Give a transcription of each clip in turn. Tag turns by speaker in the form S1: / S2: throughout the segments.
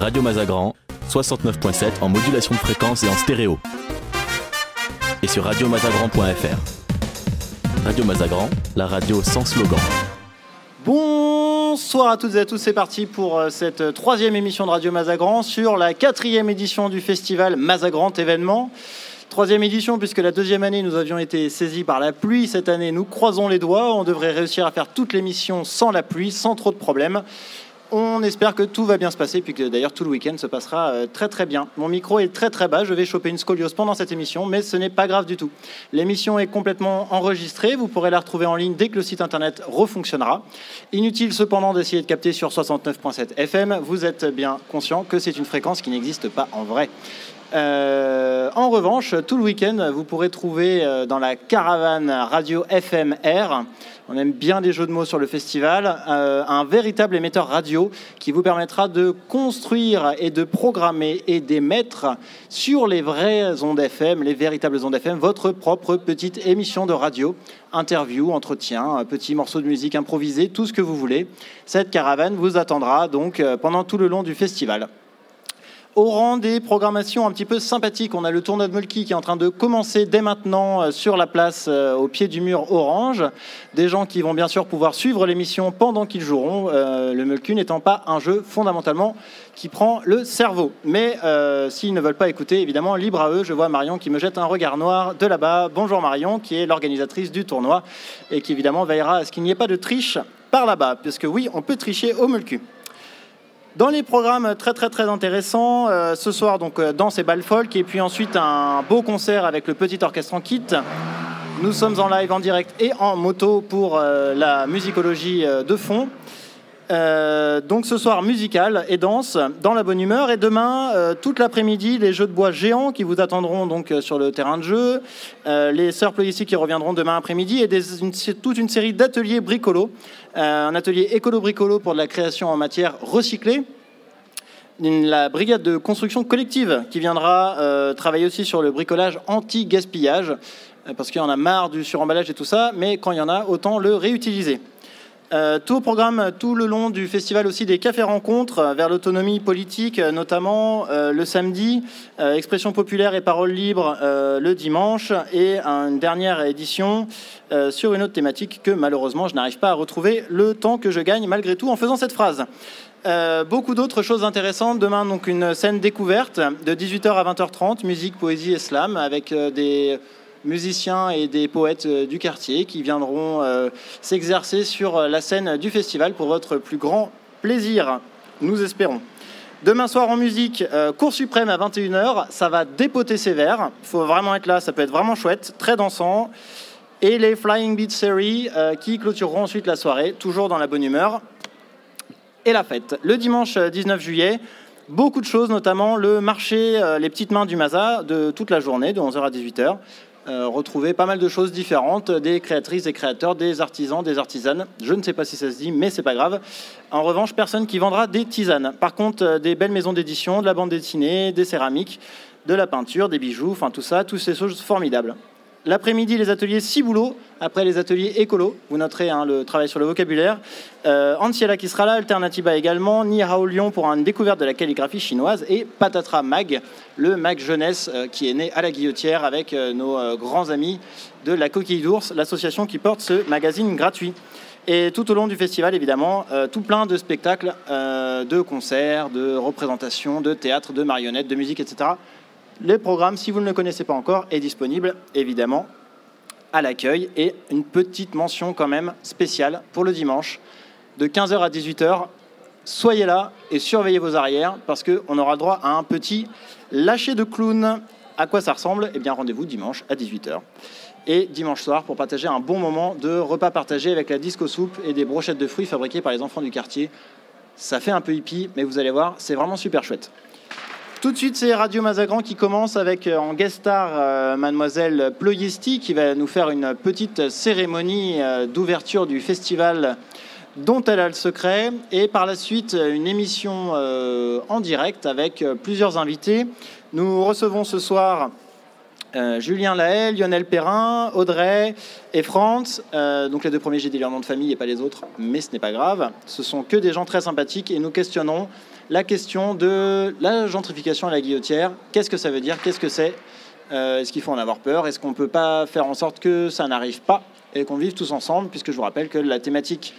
S1: Radio Mazagran, 69.7 en modulation de fréquence et en stéréo. Et sur radiomazagran.fr. Radio Mazagran, la radio sans slogan.
S2: Bonsoir à toutes et à tous, c'est parti pour euh, cette troisième émission de Radio Mazagran sur la quatrième édition du festival Mazagran événement. Troisième édition, puisque la deuxième année, nous avions été saisis par la pluie. Cette année, nous croisons les doigts. On devrait réussir à faire toute l'émission sans la pluie, sans trop de problèmes. On espère que tout va bien se passer, puis que d'ailleurs tout le week-end se passera euh, très très bien. Mon micro est très très bas, je vais choper une scoliose pendant cette émission, mais ce n'est pas grave du tout. L'émission est complètement enregistrée, vous pourrez la retrouver en ligne dès que le site internet refonctionnera. Inutile cependant d'essayer de capter sur 69.7 FM, vous êtes bien conscient que c'est une fréquence qui n'existe pas en vrai. Euh, en revanche, tout le week-end, vous pourrez trouver euh, dans la caravane radio FMR, on aime bien les jeux de mots sur le festival, euh, un véritable émetteur radio qui vous permettra de construire et de programmer et d'émettre sur les vraies ondes FM, les véritables ondes FM, votre propre petite émission de radio, interview, entretien, petit morceau de musique improvisé, tout ce que vous voulez. Cette caravane vous attendra donc pendant tout le long du festival au rang des programmations un petit peu sympathiques. On a le tournoi de Mulky qui est en train de commencer dès maintenant euh, sur la place euh, au pied du mur orange. Des gens qui vont bien sûr pouvoir suivre l'émission pendant qu'ils joueront. Euh, le Mulky n'étant pas un jeu fondamentalement qui prend le cerveau. Mais s'ils ne veulent pas écouter, évidemment, libre à eux. Je vois Marion qui me jette un regard noir de là-bas. Bonjour Marion, qui est l'organisatrice du tournoi et qui évidemment veillera à ce qu'il n'y ait pas de triche par là-bas. Puisque oui, on peut tricher au Mulky. Dans les programmes très très très intéressants, euh, ce soir donc euh, danse et bal folk et puis ensuite un beau concert avec le petit orchestre en kit. Nous sommes en live en direct et en moto pour euh, la musicologie de fond. donc ce soir musical et danse dans la bonne humeur et demain toute l'après-midi les jeux de bois géants qui vous attendront donc sur le terrain de jeu, les sœurs ici qui reviendront demain après-midi et toute une série d'ateliers bricolos un atelier écolo-bricolo pour de la création en matière recyclée. La brigade de construction collective qui viendra euh, travailler aussi sur le bricolage anti-gaspillage, euh, parce qu'il y en a marre du suremballage et tout ça, mais quand il y en a, autant le réutiliser. Euh, tout au programme tout le long du festival aussi des cafés rencontres vers l'autonomie politique, notamment le samedi, expression populaire et parole libre le dimanche, et une dernière édition sur une autre thématique que malheureusement je n'arrive pas à retrouver le temps que je gagne malgré tout en faisant cette phrase. Beaucoup d'autres choses intéressantes. Demain, donc une scène découverte de 18h à 20h30, musique, poésie et slam, avec des musiciens et des poètes euh, du quartier qui viendront euh, s'exercer sur euh, la scène du festival pour votre plus grand plaisir, nous espérons. Demain soir en musique, cours suprême à 21h, ça va dépoter sévère. Il faut vraiment être là, ça peut être vraiment chouette, très dansant. Et les Flying Beat Series qui clôtureront ensuite la soirée, toujours dans la bonne humeur. Et la fête. Le dimanche 19 juillet, beaucoup de choses, notamment le marché Les Petites Mains du Maza de toute la journée, de 11h à 18h. Euh, retrouver pas mal de choses différentes, des créatrices et créateurs, des artisans, des artisanes. Je ne sais pas si ça se dit, mais c'est pas grave. En revanche, personne qui vendra des tisanes. Par contre, euh, des belles maisons d'édition, de la bande dessinée, des céramiques, de la peinture, des bijoux, enfin tout ça, toutes ces choses formidables. L'après-midi, les ateliers Ciboulot, après les ateliers écolo. Vous noterez hein, le travail sur le vocabulaire. Euh, Anciela qui sera là, Alternativa également, Ni Hao Lyon pour une découverte de la calligraphie chinoise et Patatra Mag, le mag jeunesse euh, qui est né à la guillotière avec euh, nos grands amis de la Coquille d'Ours, l'association qui porte ce magazine gratuit. Et tout au long du festival, évidemment, tout plein de spectacles, de concerts, de représentations, de théâtre, de marionnettes, de musique, etc. Le programme, si vous ne le connaissez pas encore, est disponible évidemment à l'accueil et une petite mention quand même spéciale pour le dimanche de 15h à 18h. Soyez là et surveillez vos arrières parce qu'on aura droit à un petit lâcher de clown. À quoi ça ressemble? Eh bien, rendez-vous dimanche à 18h. Et dimanche soir pour partager un bon moment de repas partagé avec la disco soupe et des brochettes de fruits fabriquées par les enfants du quartier. Ça fait un peu hippie, mais vous allez voir, c'est vraiment super chouette. Tout de suite, c'est Radio Mazagran qui commence avec euh, en guest star euh, mademoiselle Ployesti qui va nous faire une petite cérémonie euh, d'ouverture du festival dont elle a le secret et par la suite une émission en direct avec plusieurs invités. Nous recevons ce soir Euh, Julien Laël, Lionel Perrin, Audrey et Franz. Euh, donc les deux premiers, j'ai dit leur nom de famille et pas les autres, mais ce n'est pas grave. Ce sont que des gens très sympathiques et nous questionnons la question de la gentrification à la guillotière. Qu'est-ce que ça veut dire? Qu'est-ce que c'est? Euh, Est-ce qu'il faut en avoir peur? Est-ce qu'on ne peut pas faire en sorte que ça n'arrive pas et qu'on vive tous ensemble? Puisque je vous rappelle que la thématique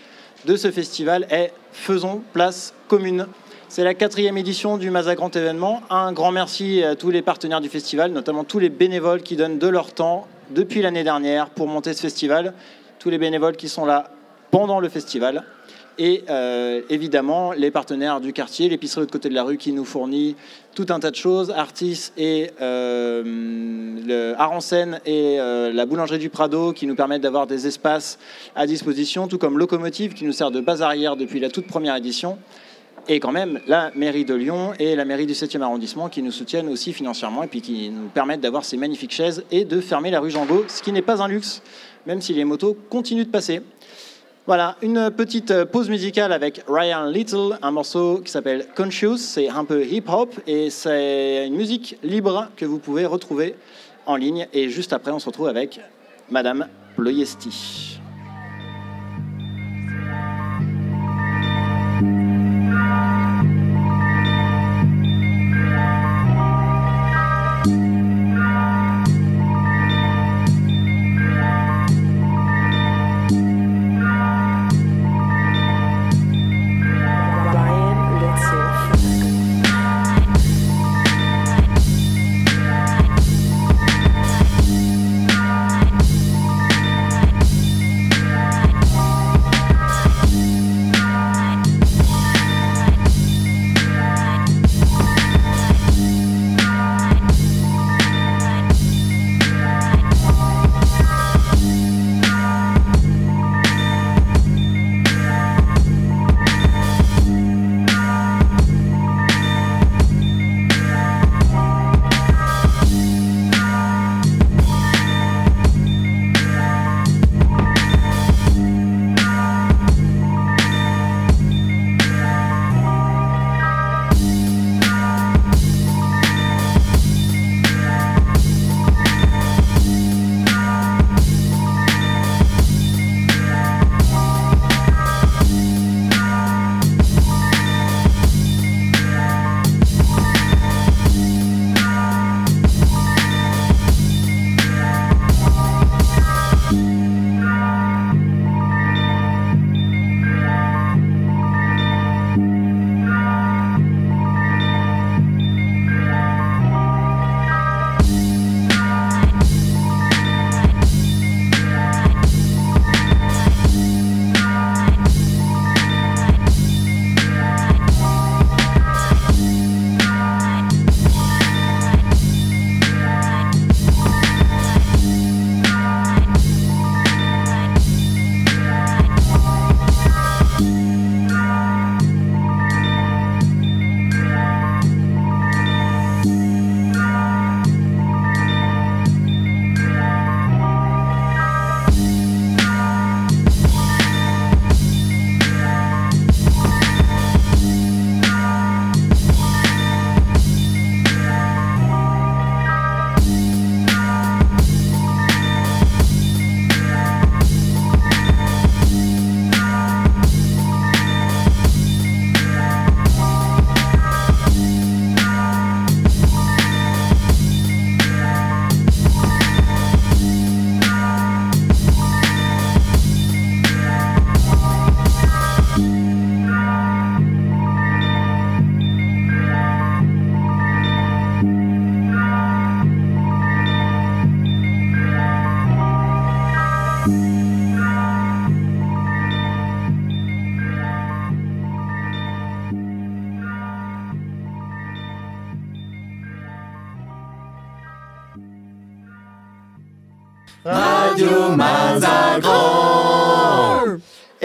S2: de ce festival est Faisons place commune. C'est la quatrième édition du Maza Grand Événement. Un grand merci à tous les partenaires du festival, notamment tous les bénévoles qui donnent de leur temps depuis l'année dernière pour monter ce festival. Tous les bénévoles qui sont là pendant le festival. Et euh, évidemment, les partenaires du quartier, l'épicerie de côté de la rue qui nous fournit tout un tas de choses, Artis et euh, le Aransen et euh, la boulangerie du Prado qui nous permettent d'avoir des espaces à disposition, tout comme Locomotive qui nous sert de base arrière depuis la toute première édition et quand même la mairie de Lyon et la mairie du 7e arrondissement qui nous soutiennent aussi financièrement et puis qui nous permettent d'avoir ces magnifiques chaises et de fermer la rue Jangot, ce qui n'est pas un luxe, même si les motos continuent de passer. Voilà, une petite pause musicale avec Ryan Little, un morceau qui s'appelle Conscious, c'est un peu hip-hop et c'est une musique libre que vous pouvez retrouver en ligne. Et juste après, on se retrouve avec Madame Ployesti.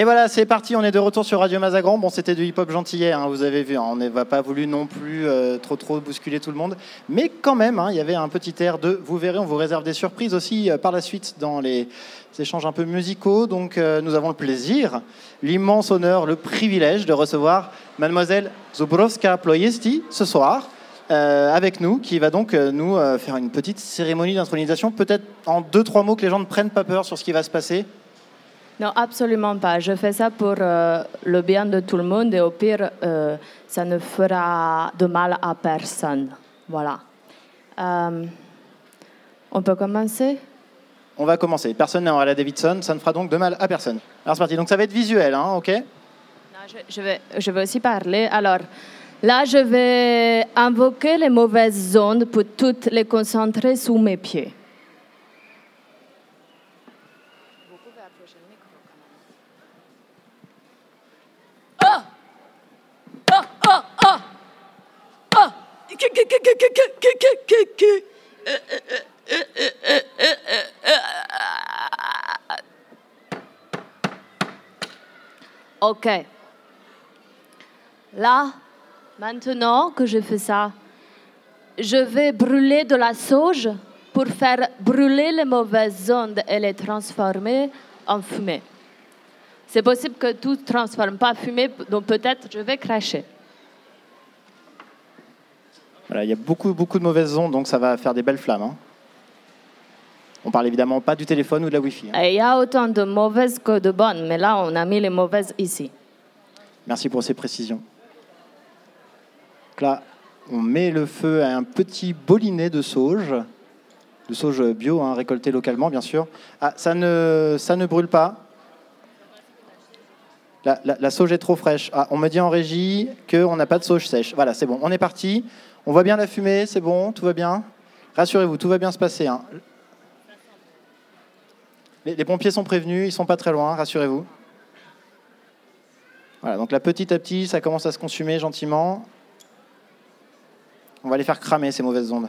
S2: Et voilà, c'est parti, on est de retour sur Radio Mazagran. Bon, c'était du hip-hop gentillet, hein, vous avez vu, hein, on n'a pas voulu non plus euh, trop trop bousculer tout le monde. Mais quand même, hein, il y avait un petit air de, vous verrez, on vous réserve des surprises aussi euh, par la suite dans les échanges un peu musicaux. Donc euh, nous avons le plaisir, l'immense honneur, le privilège de recevoir mademoiselle Zubrowska Ployesti ce soir. avec nous, qui va donc nous faire une petite cérémonie d'intronisation. Peut-être en deux, trois mots que les gens ne prennent pas peur sur ce qui va se passer.
S3: Non, absolument pas. Je fais ça pour euh, le bien de tout le monde et au pire, euh, ça ne fera de mal à personne. Voilà. Euh, on peut commencer?
S2: On va commencer. Personne n'est en Harley Davidson, ça ne fera donc de mal à personne. Alors c'est parti. Donc ça va être visuel, hein, ok?
S3: Non, je, je vais, je vais aussi parler. Alors, là, je vais invoquer les mauvaises ondes pour toutes les concentrer sous mes pieds. OK. Là, maintenant que je fais ça, je vais brûler de la sauge pour faire brûler les mauvaises ondes et les transformer en fumée. C'est possible que tout ne transforme pas en fumée, donc peut-être je vais cracher.
S2: Voilà, il y a beaucoup, beaucoup de mauvaises ondes, donc ça va faire des belles flammes. hein. On parle évidemment pas du téléphone ou de la Wi-Fi. hein.
S3: Et il y a autant de mauvaises que de bonnes, mais là, on a mis les mauvaises ici.
S2: Merci pour ces précisions. Donc là, on met le feu à un petit bolinet de sauge, de sauge bio, hein, récolté localement, bien sûr. Ah, ça ne, ça ne brûle pas. La, la- la sauge est trop fraîche. Ah, on me dit en régie qu'on n'a pas de sauge sèche. Voilà, c'est bon. On est parti. On voit bien la fumée, c'est bon, tout va bien. Rassurez-vous, tout va bien se passer. hein. Les, pompiers sont prévenus, ils sont pas très loin, rassurez-vous. Voilà, donc là, petit à petit, ça commence à se consumer gentiment. On va les faire cramer, ces mauvaises ondes.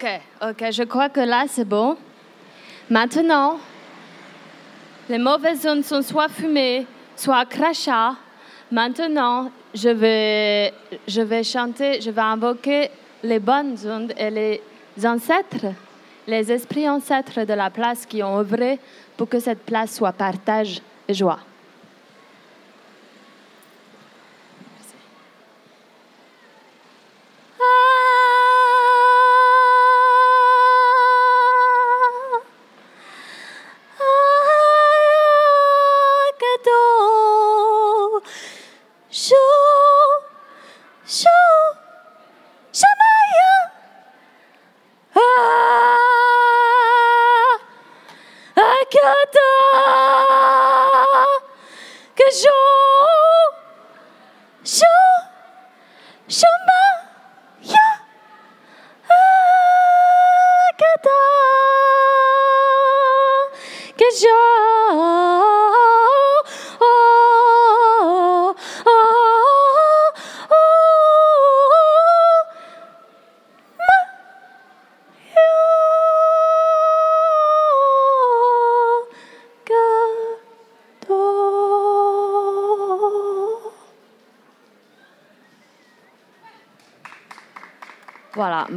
S3: Ok, ok, je crois que là c'est bon. Maintenant, les mauvaises ondes sont soit fumées, soit crachats. Maintenant, je vais, je vais chanter, je vais invoquer les bonnes ondes et les ancêtres, les esprits ancêtres de la place qui ont œuvré pour que cette place soit partage et joie.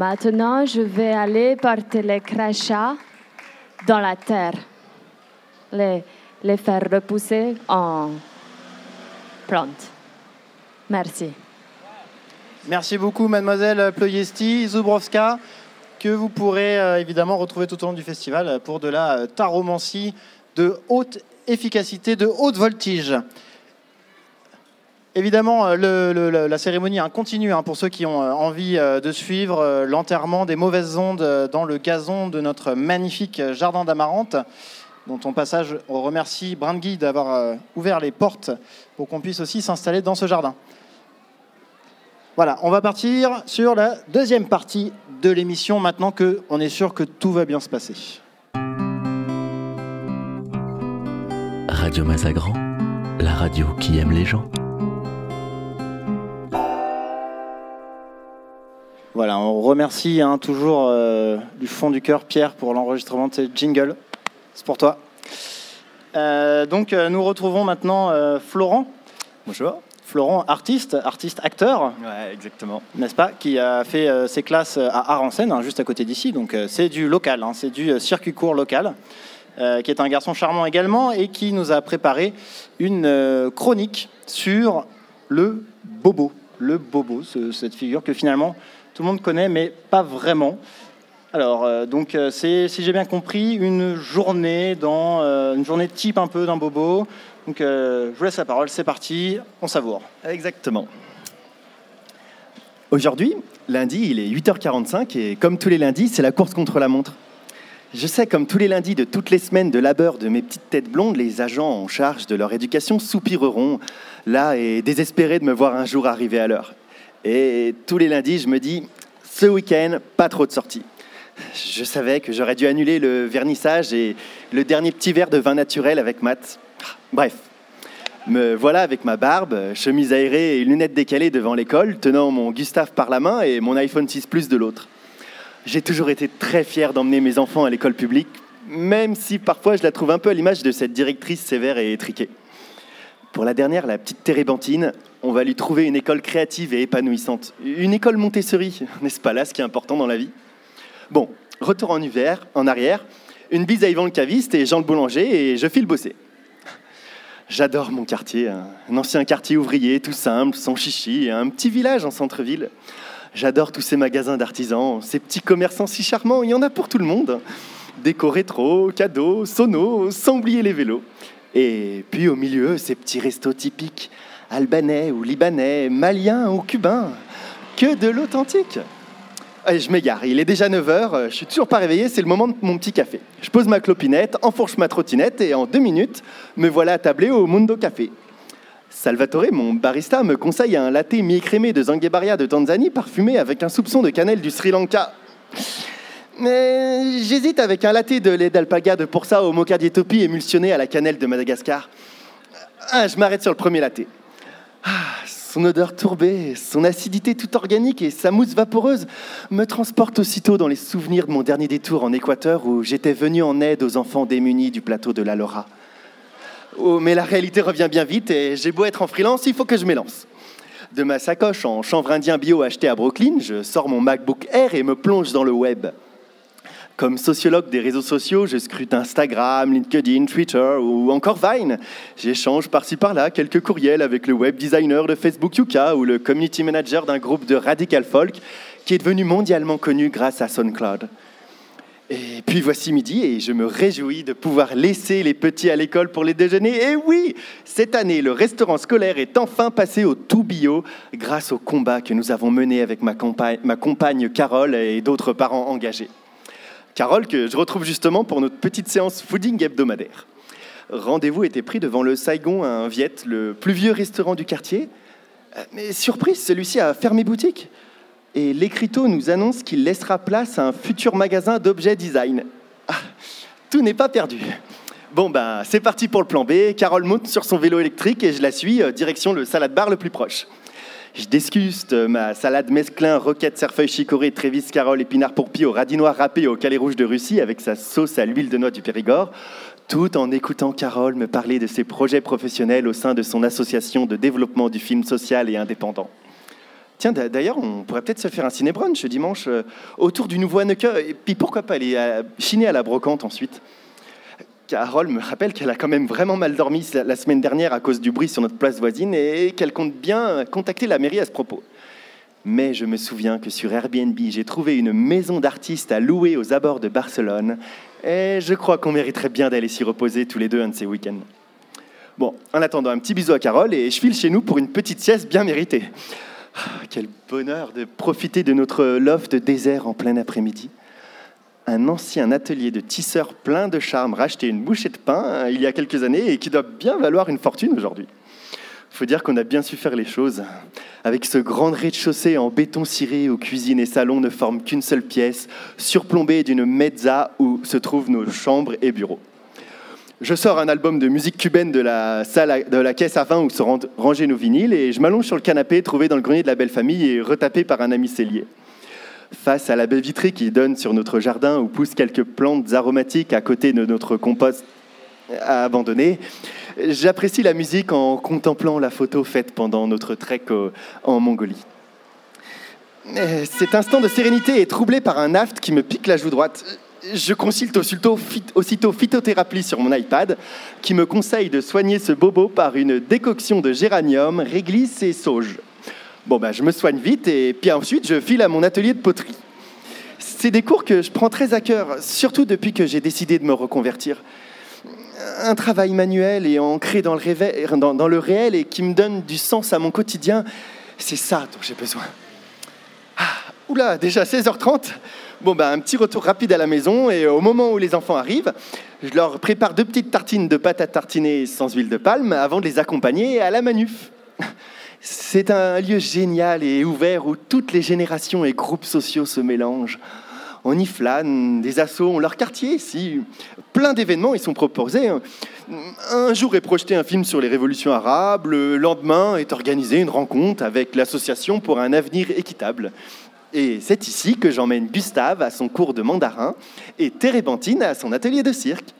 S3: Maintenant je vais aller porter les crachats dans la terre, les, les faire repousser en plante. Merci.
S2: Merci beaucoup, mademoiselle Ployesti, Zubrowska, que vous pourrez euh, évidemment retrouver tout au long du festival pour de la euh, taromancie de haute efficacité, de haute voltige. Évidemment, euh, la cérémonie hein, continue pour ceux qui ont euh, envie euh, de suivre l'enterrement des mauvaises ondes dans le gazon de notre magnifique jardin d'Amarante, dont on passage on remercie Brandguy d'avoir ouvert les portes pour qu'on puisse aussi s'installer dans ce jardin. Voilà, on va partir sur la deuxième partie de l'émission maintenant que on est sûr que tout va bien se passer.
S1: Radio Mazagran, la radio qui aime les gens.
S2: Remercie hein, toujours euh, du fond du cœur Pierre pour l'enregistrement de ce jingle. C'est pour toi. Euh, donc euh, nous retrouvons maintenant Florent.
S4: Bonjour.
S2: Florent, artiste, artiste acteur,
S4: Ouais, exactement.
S2: n'est-ce pas, qui a fait ses classes à Aransen, hein, juste à côté d'ici. Donc c'est du local, hein, c'est du circuit court local, euh, qui est un garçon charmant également et qui nous a préparé une euh, chronique sur le bobo. Le bobo, ce- cette figure que finalement tout le monde connaît, mais pas vraiment. Alors, euh, donc, euh, c'est, si j'ai bien compris, une journée dans euh, une journée type un peu d'un bobo. Donc, je vous laisse la parole. C'est parti, on savoure.
S4: Exactement. Aujourd'hui, lundi, il est 8h45 et comme tous les lundis, c'est la course contre la montre. Je sais, comme tous les lundis de toutes les semaines de labeur de mes petites têtes blondes, les agents en charge de leur éducation soupireront, là et désespérés de me voir un jour arriver à l'heure. Et tous les lundis, je me dis, ce week-end, pas trop de sorties. Je savais que j'aurais dû annuler le vernissage et le dernier petit verre de vin naturel avec Matt. Bref, me voilà avec ma barbe, chemise aérée et lunettes décalées devant l'école, tenant mon Gustave par la main et mon iPhone 6 Plus de l'autre. J'ai toujours été très fier d'emmener mes enfants à l'école publique, même si parfois je la trouve un peu à l'image de cette directrice sévère et étriquée. Pour la dernière, la petite Térébentine, on va lui trouver une école créative et épanouissante. Une école Montessori, n'est-ce pas là ce qui est important dans la vie? Bon, retour en hiver, en arrière, une bise à Yvan le caviste et Jean le boulanger et je file bosser. J'adore mon quartier, un un ancien quartier ouvrier, tout simple, sans chichi, un petit village en centre-ville. J'adore tous ces magasins d'artisans, ces petits commerçants si charmants, il y en a pour tout le monde. Déco rétro, cadeaux, sonos, sans oublier les vélos. Et puis au milieu, ces petits restos typiques, albanais ou libanais, maliens ou cubains. Que de l'authentique je m'égare, il est déjà 9h, je suis toujours pas réveillé, c'est le moment de mon petit café. Je pose ma clopinette, enfourche ma trottinette et en deux minutes, me voilà attablé au Mundo Café. Salvatore, mon barista, me conseille un latte mi-écrémé de Zangebaria de Tanzanie parfumé avec un soupçon de cannelle du Sri Lanka. Mais j'hésite avec un latte de lait d'alpaga de Porsa au mocha d'Éthiopie émulsionné à la cannelle de Madagascar. Ah, je m'arrête sur le premier latte. Ah, son odeur tourbée, son acidité toute organique et sa mousse vaporeuse me transportent aussitôt dans les souvenirs de mon dernier détour en Équateur où j'étais venu en aide aux enfants démunis du plateau de la Lora. Oh, mais la réalité revient bien vite et j'ai beau être en freelance, il faut que je m'élance. De ma sacoche en chanvre indien bio acheté à Brooklyn, je sors mon MacBook Air et me plonge dans le web. Comme sociologue des réseaux sociaux, je scrute Instagram, LinkedIn, Twitter ou encore Vine. J'échange par-ci par-là quelques courriels avec le web designer de Facebook Yuka ou le community manager d'un groupe de radical folk qui est devenu mondialement connu grâce à SoundCloud. Et puis voici midi et je me réjouis de pouvoir laisser les petits à l'école pour les déjeuners. Et oui, cette année, le restaurant scolaire est enfin passé au tout bio grâce au combat que nous avons mené avec ma compagne, ma compagne Carole et d'autres parents engagés. Carole, que je retrouve justement pour notre petite séance fooding hebdomadaire. Rendez-vous était pris devant le Saigon, un Viet, le plus vieux restaurant du quartier. Euh, Mais surprise, celui-ci a fermé boutique. Et l'écriteau nous annonce qu'il laissera place à un futur magasin d'objets design. Ah, tout n'est pas perdu. Bon, ben, c'est parti pour le plan B. Carole monte sur son vélo électrique et je la suis, euh, direction le salade bar le plus proche. Je discuste ma salade mesclin, roquette, cerfeuil chicorée, Trévis, Carole, épinard pourpi au radis noir râpé au calais rouge de Russie avec sa sauce à l'huile de noix du Périgord, tout en écoutant Carole me parler de ses projets professionnels au sein de son association de développement du film social et indépendant. Tiens, d'a- d'ailleurs, on pourrait peut-être se faire un ciné-brunch dimanche euh, autour du nouveau Anneke, et puis pourquoi pas aller euh, chiner à la brocante ensuite? Carole me rappelle qu'elle a quand même vraiment mal dormi la semaine dernière à cause du bruit sur notre place voisine et qu'elle compte bien contacter la mairie à ce propos. Mais je me souviens que sur Airbnb, j'ai trouvé une maison d'artiste à louer aux abords de Barcelone et je crois qu'on mériterait bien d'aller s'y reposer tous les deux un de ces week-ends. Bon, en attendant, un petit bisou à Carole et je file chez nous pour une petite sieste bien méritée. Ah, Quel bonheur de profiter de notre loft désert en plein après-midi un ancien atelier de tisseur plein de charme racheté une bouchée de pain euh, il y a quelques années et qui doit bien valoir une fortune aujourd'hui. Faut dire qu'on a bien su faire les choses. Avec ce grand rez-de-chaussée en béton ciré où cuisine et salon ne forment qu'une seule pièce, surplombée d'une mezza où se trouvent nos chambres et bureaux. Je sors un album de musique cubaine de la salle de la caisse à vin où sont rang- rangés nos vinyles et je m'allonge sur le canapé trouvé dans le grenier de la belle famille et retapé par un ami cellier. Face à la baie vitrée qui donne sur notre jardin où poussent quelques plantes aromatiques à côté de notre compost abandonné, j'apprécie la musique en contemplant la photo faite pendant notre trek en Mongolie. Cet instant de sérénité est troublé par un aft qui me pique la joue droite. Je consulte aussitôt phytothérapie sur mon iPad qui me conseille de soigner ce bobo par une décoction de géranium, réglisse et sauge. Bon, ben, je me soigne vite et puis ensuite je file à mon atelier de poterie. C'est des cours que je prends très à cœur, surtout depuis que j'ai décidé de me reconvertir. Un travail manuel et ancré dans le, réel et qui me donne du sens à mon quotidien, c'est ça dont j'ai besoin. Ah, oula, déjà 16h30 Bon, ben, un petit retour rapide à la maison et au moment où les enfants arrivent, je leur prépare deux petites tartines de pâte à tartiner sans huile de palme avant de les accompagner à la manuf. C'est un lieu génial et ouvert où toutes les générations et groupes sociaux se mélangent. On y flâne, des assauts ont leur quartier ici. Plein d'événements y sont proposés. Un jour est projeté un film sur les révolutions arabes, le lendemain est organisée une rencontre avec l'association pour un avenir équitable. Et c'est ici que j'emmène Gustave à son cours de mandarin et Térébentine à son atelier de cirque.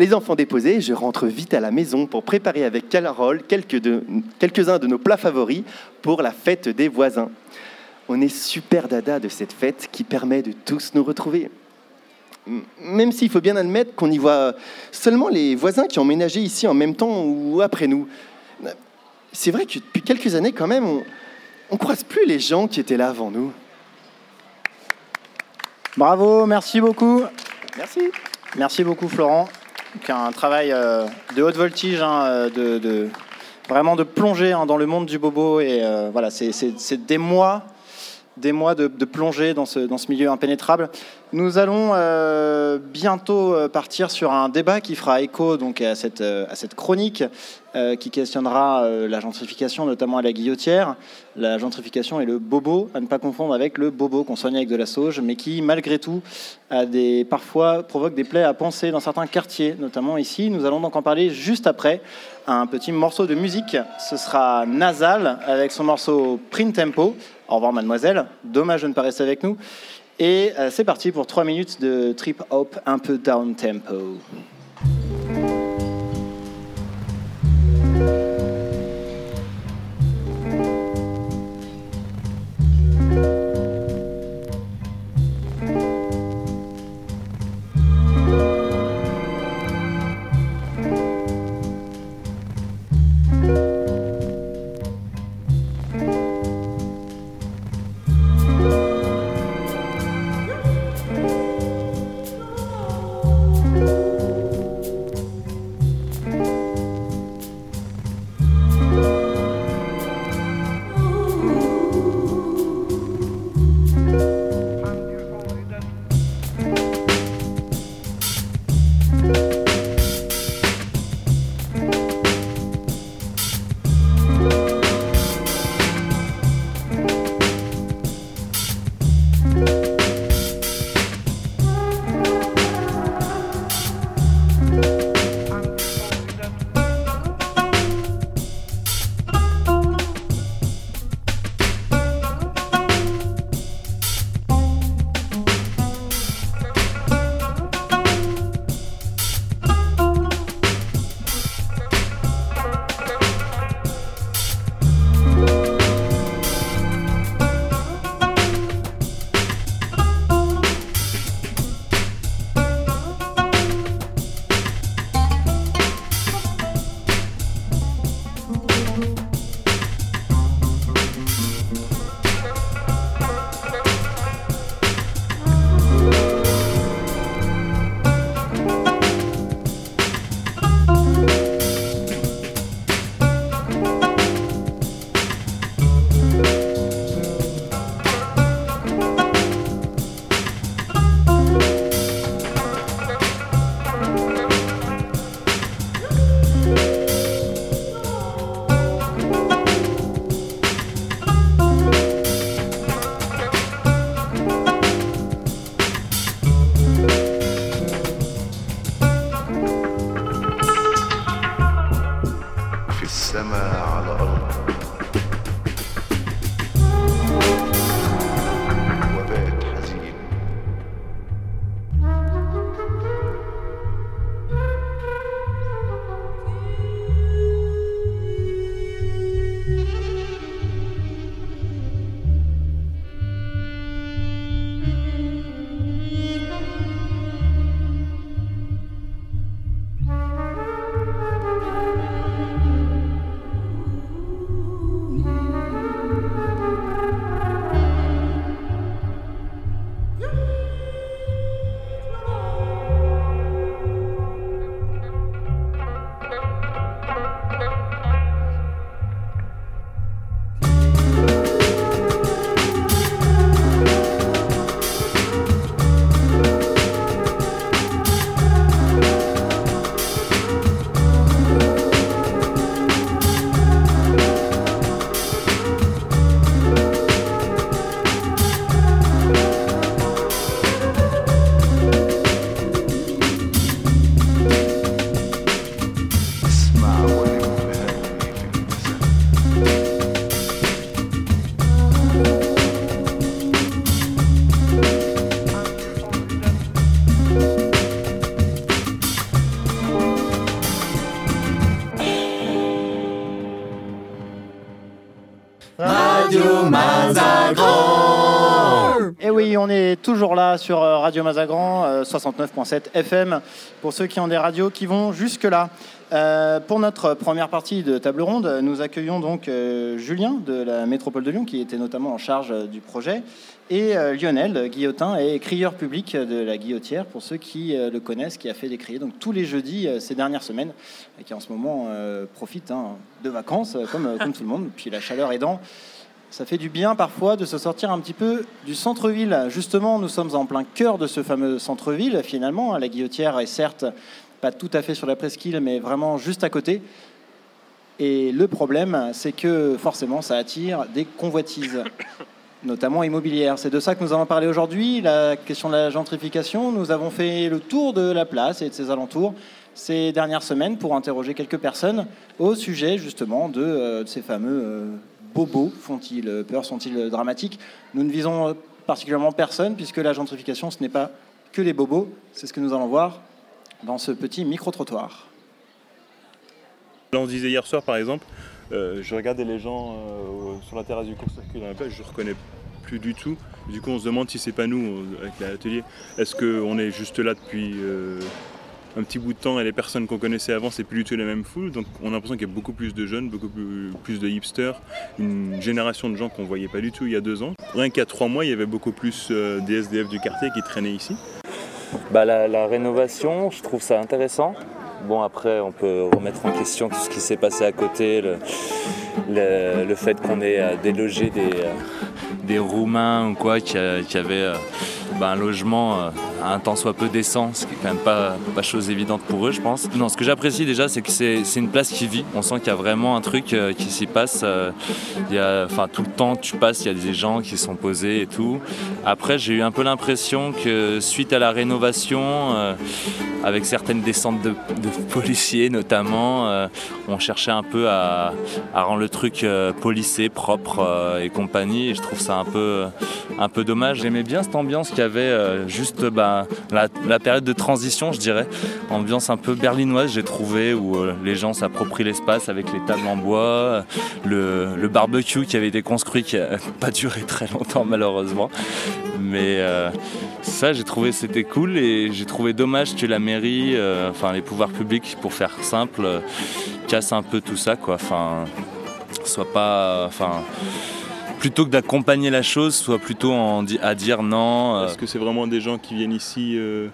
S4: Les enfants déposés, je rentre vite à la maison pour préparer avec Carole quelques-uns de nos plats favoris pour la fête des voisins. On est super dada de cette fête qui permet de tous nous retrouver. Même s'il faut bien admettre qu'on y voit seulement les voisins qui ont ménagé ici en même temps ou après nous. C'est vrai que depuis quelques années, quand même, on, on croise plus les gens qui étaient là avant nous.
S2: Bravo, merci beaucoup.
S4: Merci.
S2: Merci beaucoup Florent. Un travail euh, de haute voltige, hein, euh, vraiment de plonger hein, dans le monde du bobo. Et euh, voilà, c'est des mois des mois de, dans ce, dans ce, milieu impénétrable. Nous allons euh, bientôt euh, partir sur un débat qui fera écho donc, à, cette, euh, chronique qui questionnera la gentrification, notamment à la guillotière. La gentrification et le bobo, à ne pas confondre avec le bobo qu'on soigne avec de la sauge, mais qui, malgré tout, a des, parfois provoque des plaies à penser dans certains quartiers, notamment ici. Nous allons donc en parler juste après un petit morceau de musique. Ce sera Nasal avec son morceau Print Tempo. Au revoir mademoiselle, dommage de ne pas rester avec nous. Et euh, c'est parti pour 3 minutes de trip hop un peu down tempo. Toujours là sur euh, Radio Mazagran, euh, 69.7 FM, pour ceux qui ont des radios qui vont jusque-là. Euh, pour notre première partie de table ronde, nous accueillons donc euh, Julien de la métropole de Lyon, qui était notamment en charge euh, du projet, et euh, Lionel Guillotin est crieur public de la Guillotière, pour ceux qui euh, le connaissent, qui a fait des criers donc tous les jeudis euh, ces dernières semaines, et qui en ce moment euh, profite hein, de vacances, euh, comme, euh, comme tout le monde, puis la chaleur aidant. Ça fait du bien parfois de se sortir un petit peu du centre-ville. Justement, nous sommes en plein cœur de ce fameux centre-ville, finalement. La Guillotière est certes pas tout à fait sur la presqu'île, mais vraiment juste à côté. Et le problème, c'est que forcément, ça attire des convoitises, notamment immobilières. C'est de ça que nous allons parler aujourd'hui, la question de la gentrification. Nous avons fait le tour de la place et de ses alentours ces dernières semaines pour interroger quelques personnes au sujet justement de, euh, ces fameux euh, bobos. Font-ils peur Sont-ils dramatiques Nous ne visons euh, particulièrement personne, puisque la gentrification, ce n'est pas que les bobos. C'est ce que nous allons voir dans ce petit micro-trottoir.
S5: On disait hier soir, par exemple, euh, je regardais les gens euh, sur la terrasse du court-circuit dans la je ne reconnais plus du tout. Du coup, on se demande si c'est pas nous, euh, avec l'atelier. Est-ce qu'on est juste là depuis euh, un petit bout de temps et les personnes qu'on connaissait avant, c'est plus du tout la même foule. Donc, on a l'impression qu'il y a beaucoup plus de jeunes, beaucoup plus, de hipsters, une génération de gens qu'on voyait pas du tout il y a deux ans. Rien qu'à trois mois, il y avait beaucoup plus euh, des SDF du quartier qui traînaient ici.
S6: Bah, la, rénovation, je trouve ça intéressant. Bon, après, on peut remettre en question tout ce qui s'est passé à côté, le, fait qu'on ait euh, délogé des, euh, des Roumains ou quoi, qui, avaient bah, un logement euh, un tant soit peu décent, ce qui est quand même pas, pas chose évidente pour eux, je pense. Non, ce que j'apprécie déjà, c'est que c'est une place qui vit. On sent qu'il y a vraiment un truc euh, qui s'y passe. euh, y a, tout le temps, tu passes, il y a des gens qui sont posés et tout. Après, j'ai eu un peu l'impression que suite à la rénovation, avec certaines descentes de, policiers notamment, on cherchait un peu à, à rendre le truc policé, propre et compagnie. Et je trouve ça un peu, un peu dommage. J'aimais bien cette ambiance euh, juste bah, la, période de transition, je dirais. Ambiance un peu berlinoise, j'ai trouvé, où euh, les gens s'approprient l'espace avec les tables en bois, le, barbecue qui avait été construit, qui n'a pas duré très longtemps malheureusement. Mais euh, ça, j'ai trouvé c'était cool et j'ai trouvé dommage que la mairie, enfin les pouvoirs publics, pour faire simple, cassent un peu tout ça, quoi. Enfin, soit pas, enfin, plutôt que d'accompagner la chose, soit plutôt en di- à dire non. euh,
S5: Est-ce que c'est vraiment des gens qui viennent ici euh,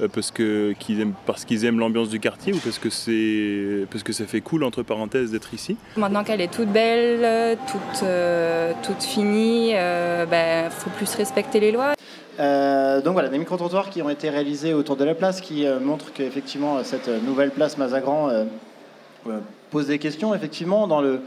S5: euh, parce que qu'ils aiment parce qu'ils aiment l'ambiance du quartier ou parce que c'est parce que ça fait cool entre parenthèses d'être ici?
S7: Maintenant qu'elle est toute belle, toute, euh, toute finie, il ben, faut plus respecter les lois.
S2: Euh, donc voilà, des micro-trottoirs qui ont été réalisés autour de la place qui euh, montrent qu'effectivement cette nouvelle place Mazagran pose des questions effectivement dans le,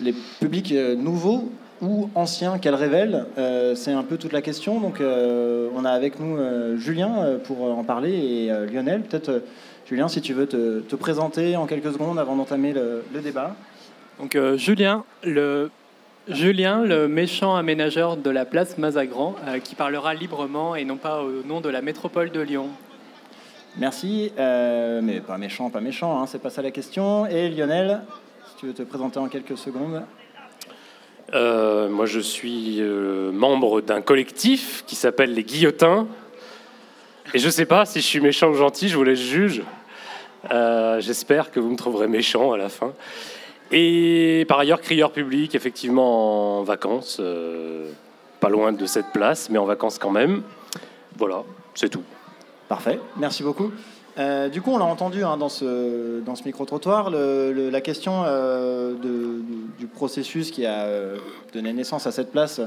S2: les publics euh, nouveaux ou anciens qu'elle révèle. Euh, C'est un peu toute la question. Donc euh, on a avec nous euh, Julien pour en parler et Lionel. Peut-être Julien, si tu veux te, te présenter en quelques secondes avant d'entamer le, le débat.
S8: Donc Julien, le Julien, le méchant aménageur de la place Mazagran, euh, qui parlera librement et non pas au nom de la métropole de Lyon.
S2: Merci, euh, mais pas méchant, pas méchant, hein, c'est pas ça la question. Et Lionel, si tu veux te présenter en quelques secondes.
S9: Euh, moi, je suis euh, membre d'un collectif qui s'appelle les Guillotins. Et je sais pas si je suis méchant ou gentil, je vous laisse juge. Euh, J'espère que vous me trouverez méchant à la fin. Et par ailleurs, crieur public, effectivement en vacances, euh, pas loin de cette place, mais en vacances quand même. Voilà, c'est tout.
S2: Parfait, merci beaucoup. Euh, du coup, on l'a entendu hein, dans ce, dans ce micro-trottoir, la question euh, du- processus qui a euh, donné naissance à cette place,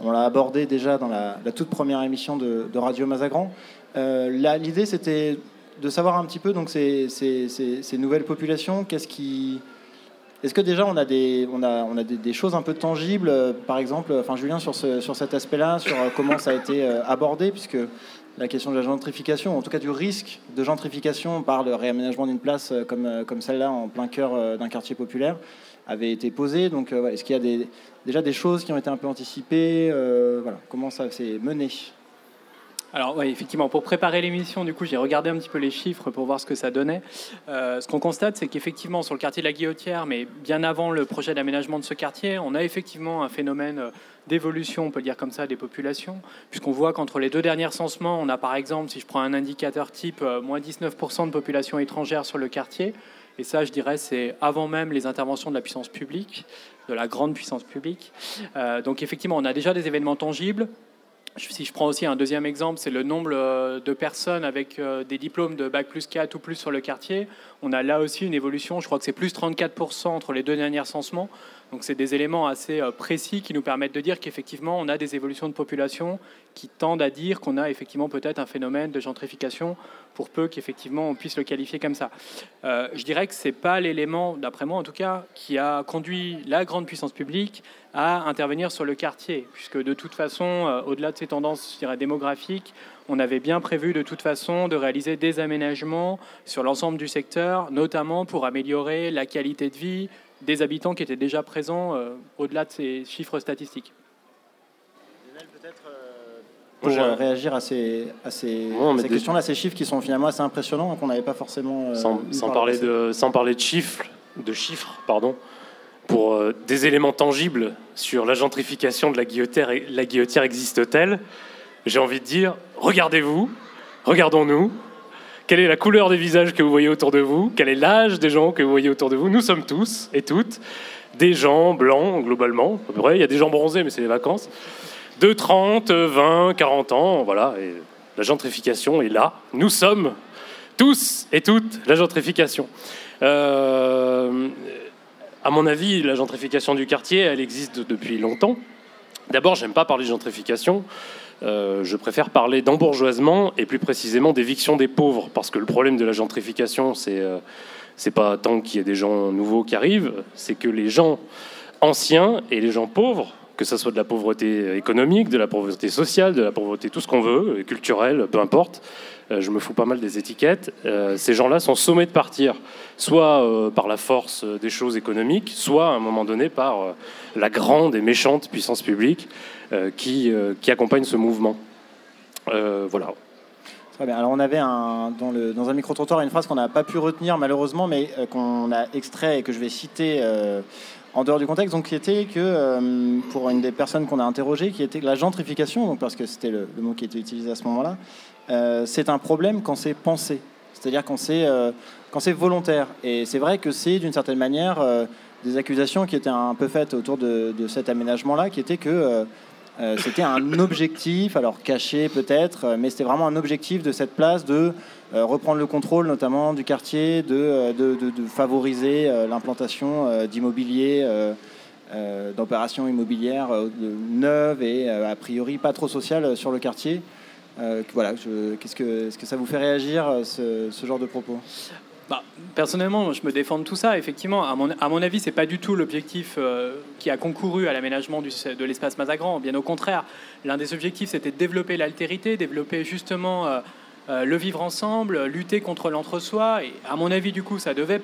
S2: on l'a abordé déjà dans la, toute première émission de, Radio Mazagran. L'idée, c'était de savoir un petit peu donc, ces, nouvelles populations, qu'est-ce qui... Est-ce que déjà on a des, on a, on a des, choses un peu tangibles, par exemple, enfin Julien sur, sur cet aspect-là, sur comment ça a été abordé, puisque la question de la gentrification, en tout cas du risque de gentrification par le réaménagement d'une place euh, comme, euh, comme celle-là en plein cœur euh, d'un quartier populaire, avait été posée. Donc est-ce qu'il y a déjà des choses qui ont été un peu anticipées voilà, Comment ça s'est mené?
S8: Alors oui, effectivement, pour préparer l'émission, du coup, j'ai regardé un petit peu les chiffres pour voir ce que ça donnait. Euh, ce qu'on constate, c'est qu'effectivement, sur le quartier de la Guillotière, mais bien avant le projet d'aménagement de ce quartier, on a effectivement un phénomène euh, d'évolution, on peut le dire comme ça, des populations, puisqu'on voit qu'entre les deux derniers censements, on a par exemple, si je prends un indicateur type, euh, moins 19% de population étrangère sur le quartier. Et ça, je dirais, c'est avant même les interventions de la puissance publique, de la grande puissance publique. donc effectivement, on a déjà des événements tangibles. Si je prends aussi un deuxième exemple, c'est le nombre euh, de personnes avec euh, des diplômes de Bac plus 4 ou plus sur le quartier. On a là aussi une évolution, je crois que c'est plus 34% entre les deux derniers censements. Donc c'est des éléments assez euh, précis qui nous permettent de dire qu'effectivement on a des évolutions de population qui tendent à dire qu'on a effectivement peut-être un phénomène de gentrification pour peu qu'effectivement on puisse le qualifier comme ça. Euh, je dirais que ce n'est pas l'élément, d'après moi en tout cas, qui a conduit la grande puissance publique à intervenir sur le quartier, puisque de toute façon, euh, au-delà de ces tendances démographiques, on avait bien prévu de toute façon de réaliser des aménagements sur l'ensemble du secteur, notamment pour améliorer la qualité de vie, des habitants qui étaient déjà présents euh, au-delà de ces chiffres statistiques.
S2: Euh, pour euh, réagir à ces, à ces, questions-là, ces chiffres qui sont finalement assez impressionnants, qu'on n'avait pas forcément.
S9: sans, parler de, sans parler de chiffres, de chiffres pardon, pour des éléments tangibles sur la gentrification de la guillotière, la guillotière existe-t-elle? J'ai envie de dire, regardez-vous, regardons-nous, quelle est la couleur des visages que vous voyez autour de vous? Quel est l'âge des gens que vous voyez autour de vous? Nous sommes tous et toutes des gens blancs, globalement. Il y a des gens bronzés, mais c'est les vacances. De 30, 20, 40 ans, voilà. Et la gentrification est là. Nous sommes tous et toutes la gentrification. Euh, à mon avis, la gentrification du quartier, elle existe depuis longtemps. D'abord, j'aime pas parler de gentrification euh, je préfère parler d'embourgeoisement et plus précisément d'éviction des pauvres, parce que le problème de la gentrification, c'est euh, pas tant qu'il y ait des gens nouveaux qui arrivent, c'est que les gens anciens et les gens pauvres, que ce soit de la pauvreté économique, de la pauvreté sociale, de la pauvreté tout ce qu'on veut, culturelle, peu importe, euh, je me fous pas mal des étiquettes, ces gens-là sont sommés de partir, soit par la force des choses économiques, soit à un moment donné par la grande et méchante puissance publique euh, qui, euh, accompagne ce mouvement. Euh, voilà.
S2: Alors on avait dans un micro-trottoir une phrase qu'on n'a pas pu retenir malheureusement, mais qu'on a extrait et que je vais citer en dehors du contexte, donc qui était que pour une des personnes qu'on a interrogées, qui était la gentrification, donc parce que c'était le, mot qui était utilisé à ce moment-là, c'est un problème quand c'est pensé, c'est-à-dire quand c'est quand c'est volontaire. Et c'est vrai que c'est d'une certaine manière des accusations qui étaient un peu faites autour de, de cet aménagement-là, qui était que euh, c'était un objectif, alors caché peut-être, euh, mais c'était vraiment un objectif de cette place de euh, reprendre le contrôle notamment du quartier, de, favoriser l'implantation d'immobilier, d'opérations immobilières neuves et a priori pas trop sociales sur le quartier. voilà, est-ce que ça vous fait réagir ce genre de propos?
S8: Bah, personnellement, je me défends de tout ça. Effectivement, à mon, à mon avis, c'est pas du tout l'objectif euh, qui a concouru à l'aménagement de l'espace Mazagran. Bien au contraire, l'un des objectifs, c'était de développer l'altérité, développer justement euh, euh, le vivre ensemble, lutter contre l'entre-soi. Et à mon avis, du coup, ça devait,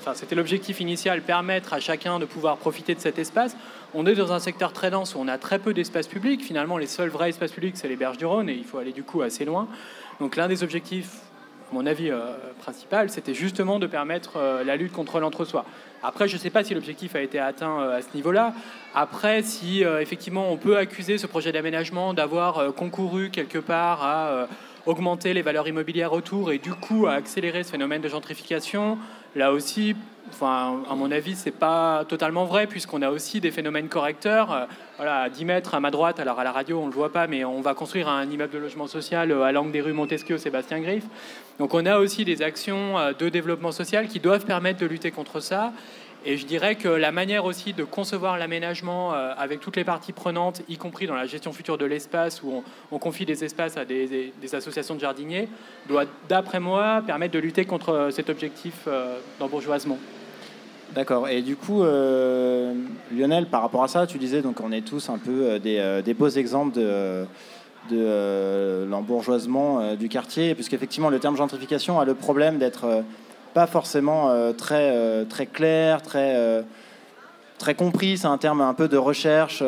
S8: enfin, c'était l'objectif initial, permettre à chacun de pouvoir profiter de cet espace. On est dans un secteur très dense où on a très peu d'espace public. Finalement, les seuls vrais espaces publics, c'est les berges du Rhône, et il faut aller du coup assez loin. Donc, l'un des objectifs mon avis euh, principal, c'était justement de permettre euh, la lutte contre l'entre-soi. Après, je ne sais pas si l'objectif a été atteint euh, à ce niveau-là. Après, si effectivement on peut accuser ce projet d'aménagement d'avoir concouru quelque part à augmenter les valeurs immobilières autour et du coup à accélérer ce phénomène de gentrification, là aussi, enfin, à mon avis, c'est pas totalement vrai, puisqu'on a aussi des phénomènes correcteurs. Euh, voilà, à 10 mètres à ma droite, alors à la radio, on ne le voit pas, mais on va construire un immeuble de logement social euh, à l'angle des rues Montesquieu, Sébastien Griff. Donc on a aussi des actions euh, de développement social qui doivent permettre de lutter contre ça. Et je dirais que la manière aussi de concevoir l'aménagement avec toutes les parties prenantes, y compris dans la gestion future de l'espace, où on, confie des espaces à des, associations de jardiniers, doit, d'après moi, permettre de lutter contre cet objectif d'embourgeoisement.
S2: D'accord. Et du coup, euh, Lionel, par rapport à ça, tu disais donc on est tous un peu euh, euh, des, beaux exemples de, l'embourgeoisement du quartier, puisqu'effectivement le terme gentrification a le problème d'être pas forcément très, très clair, très très compris, c'est un terme un peu de recherche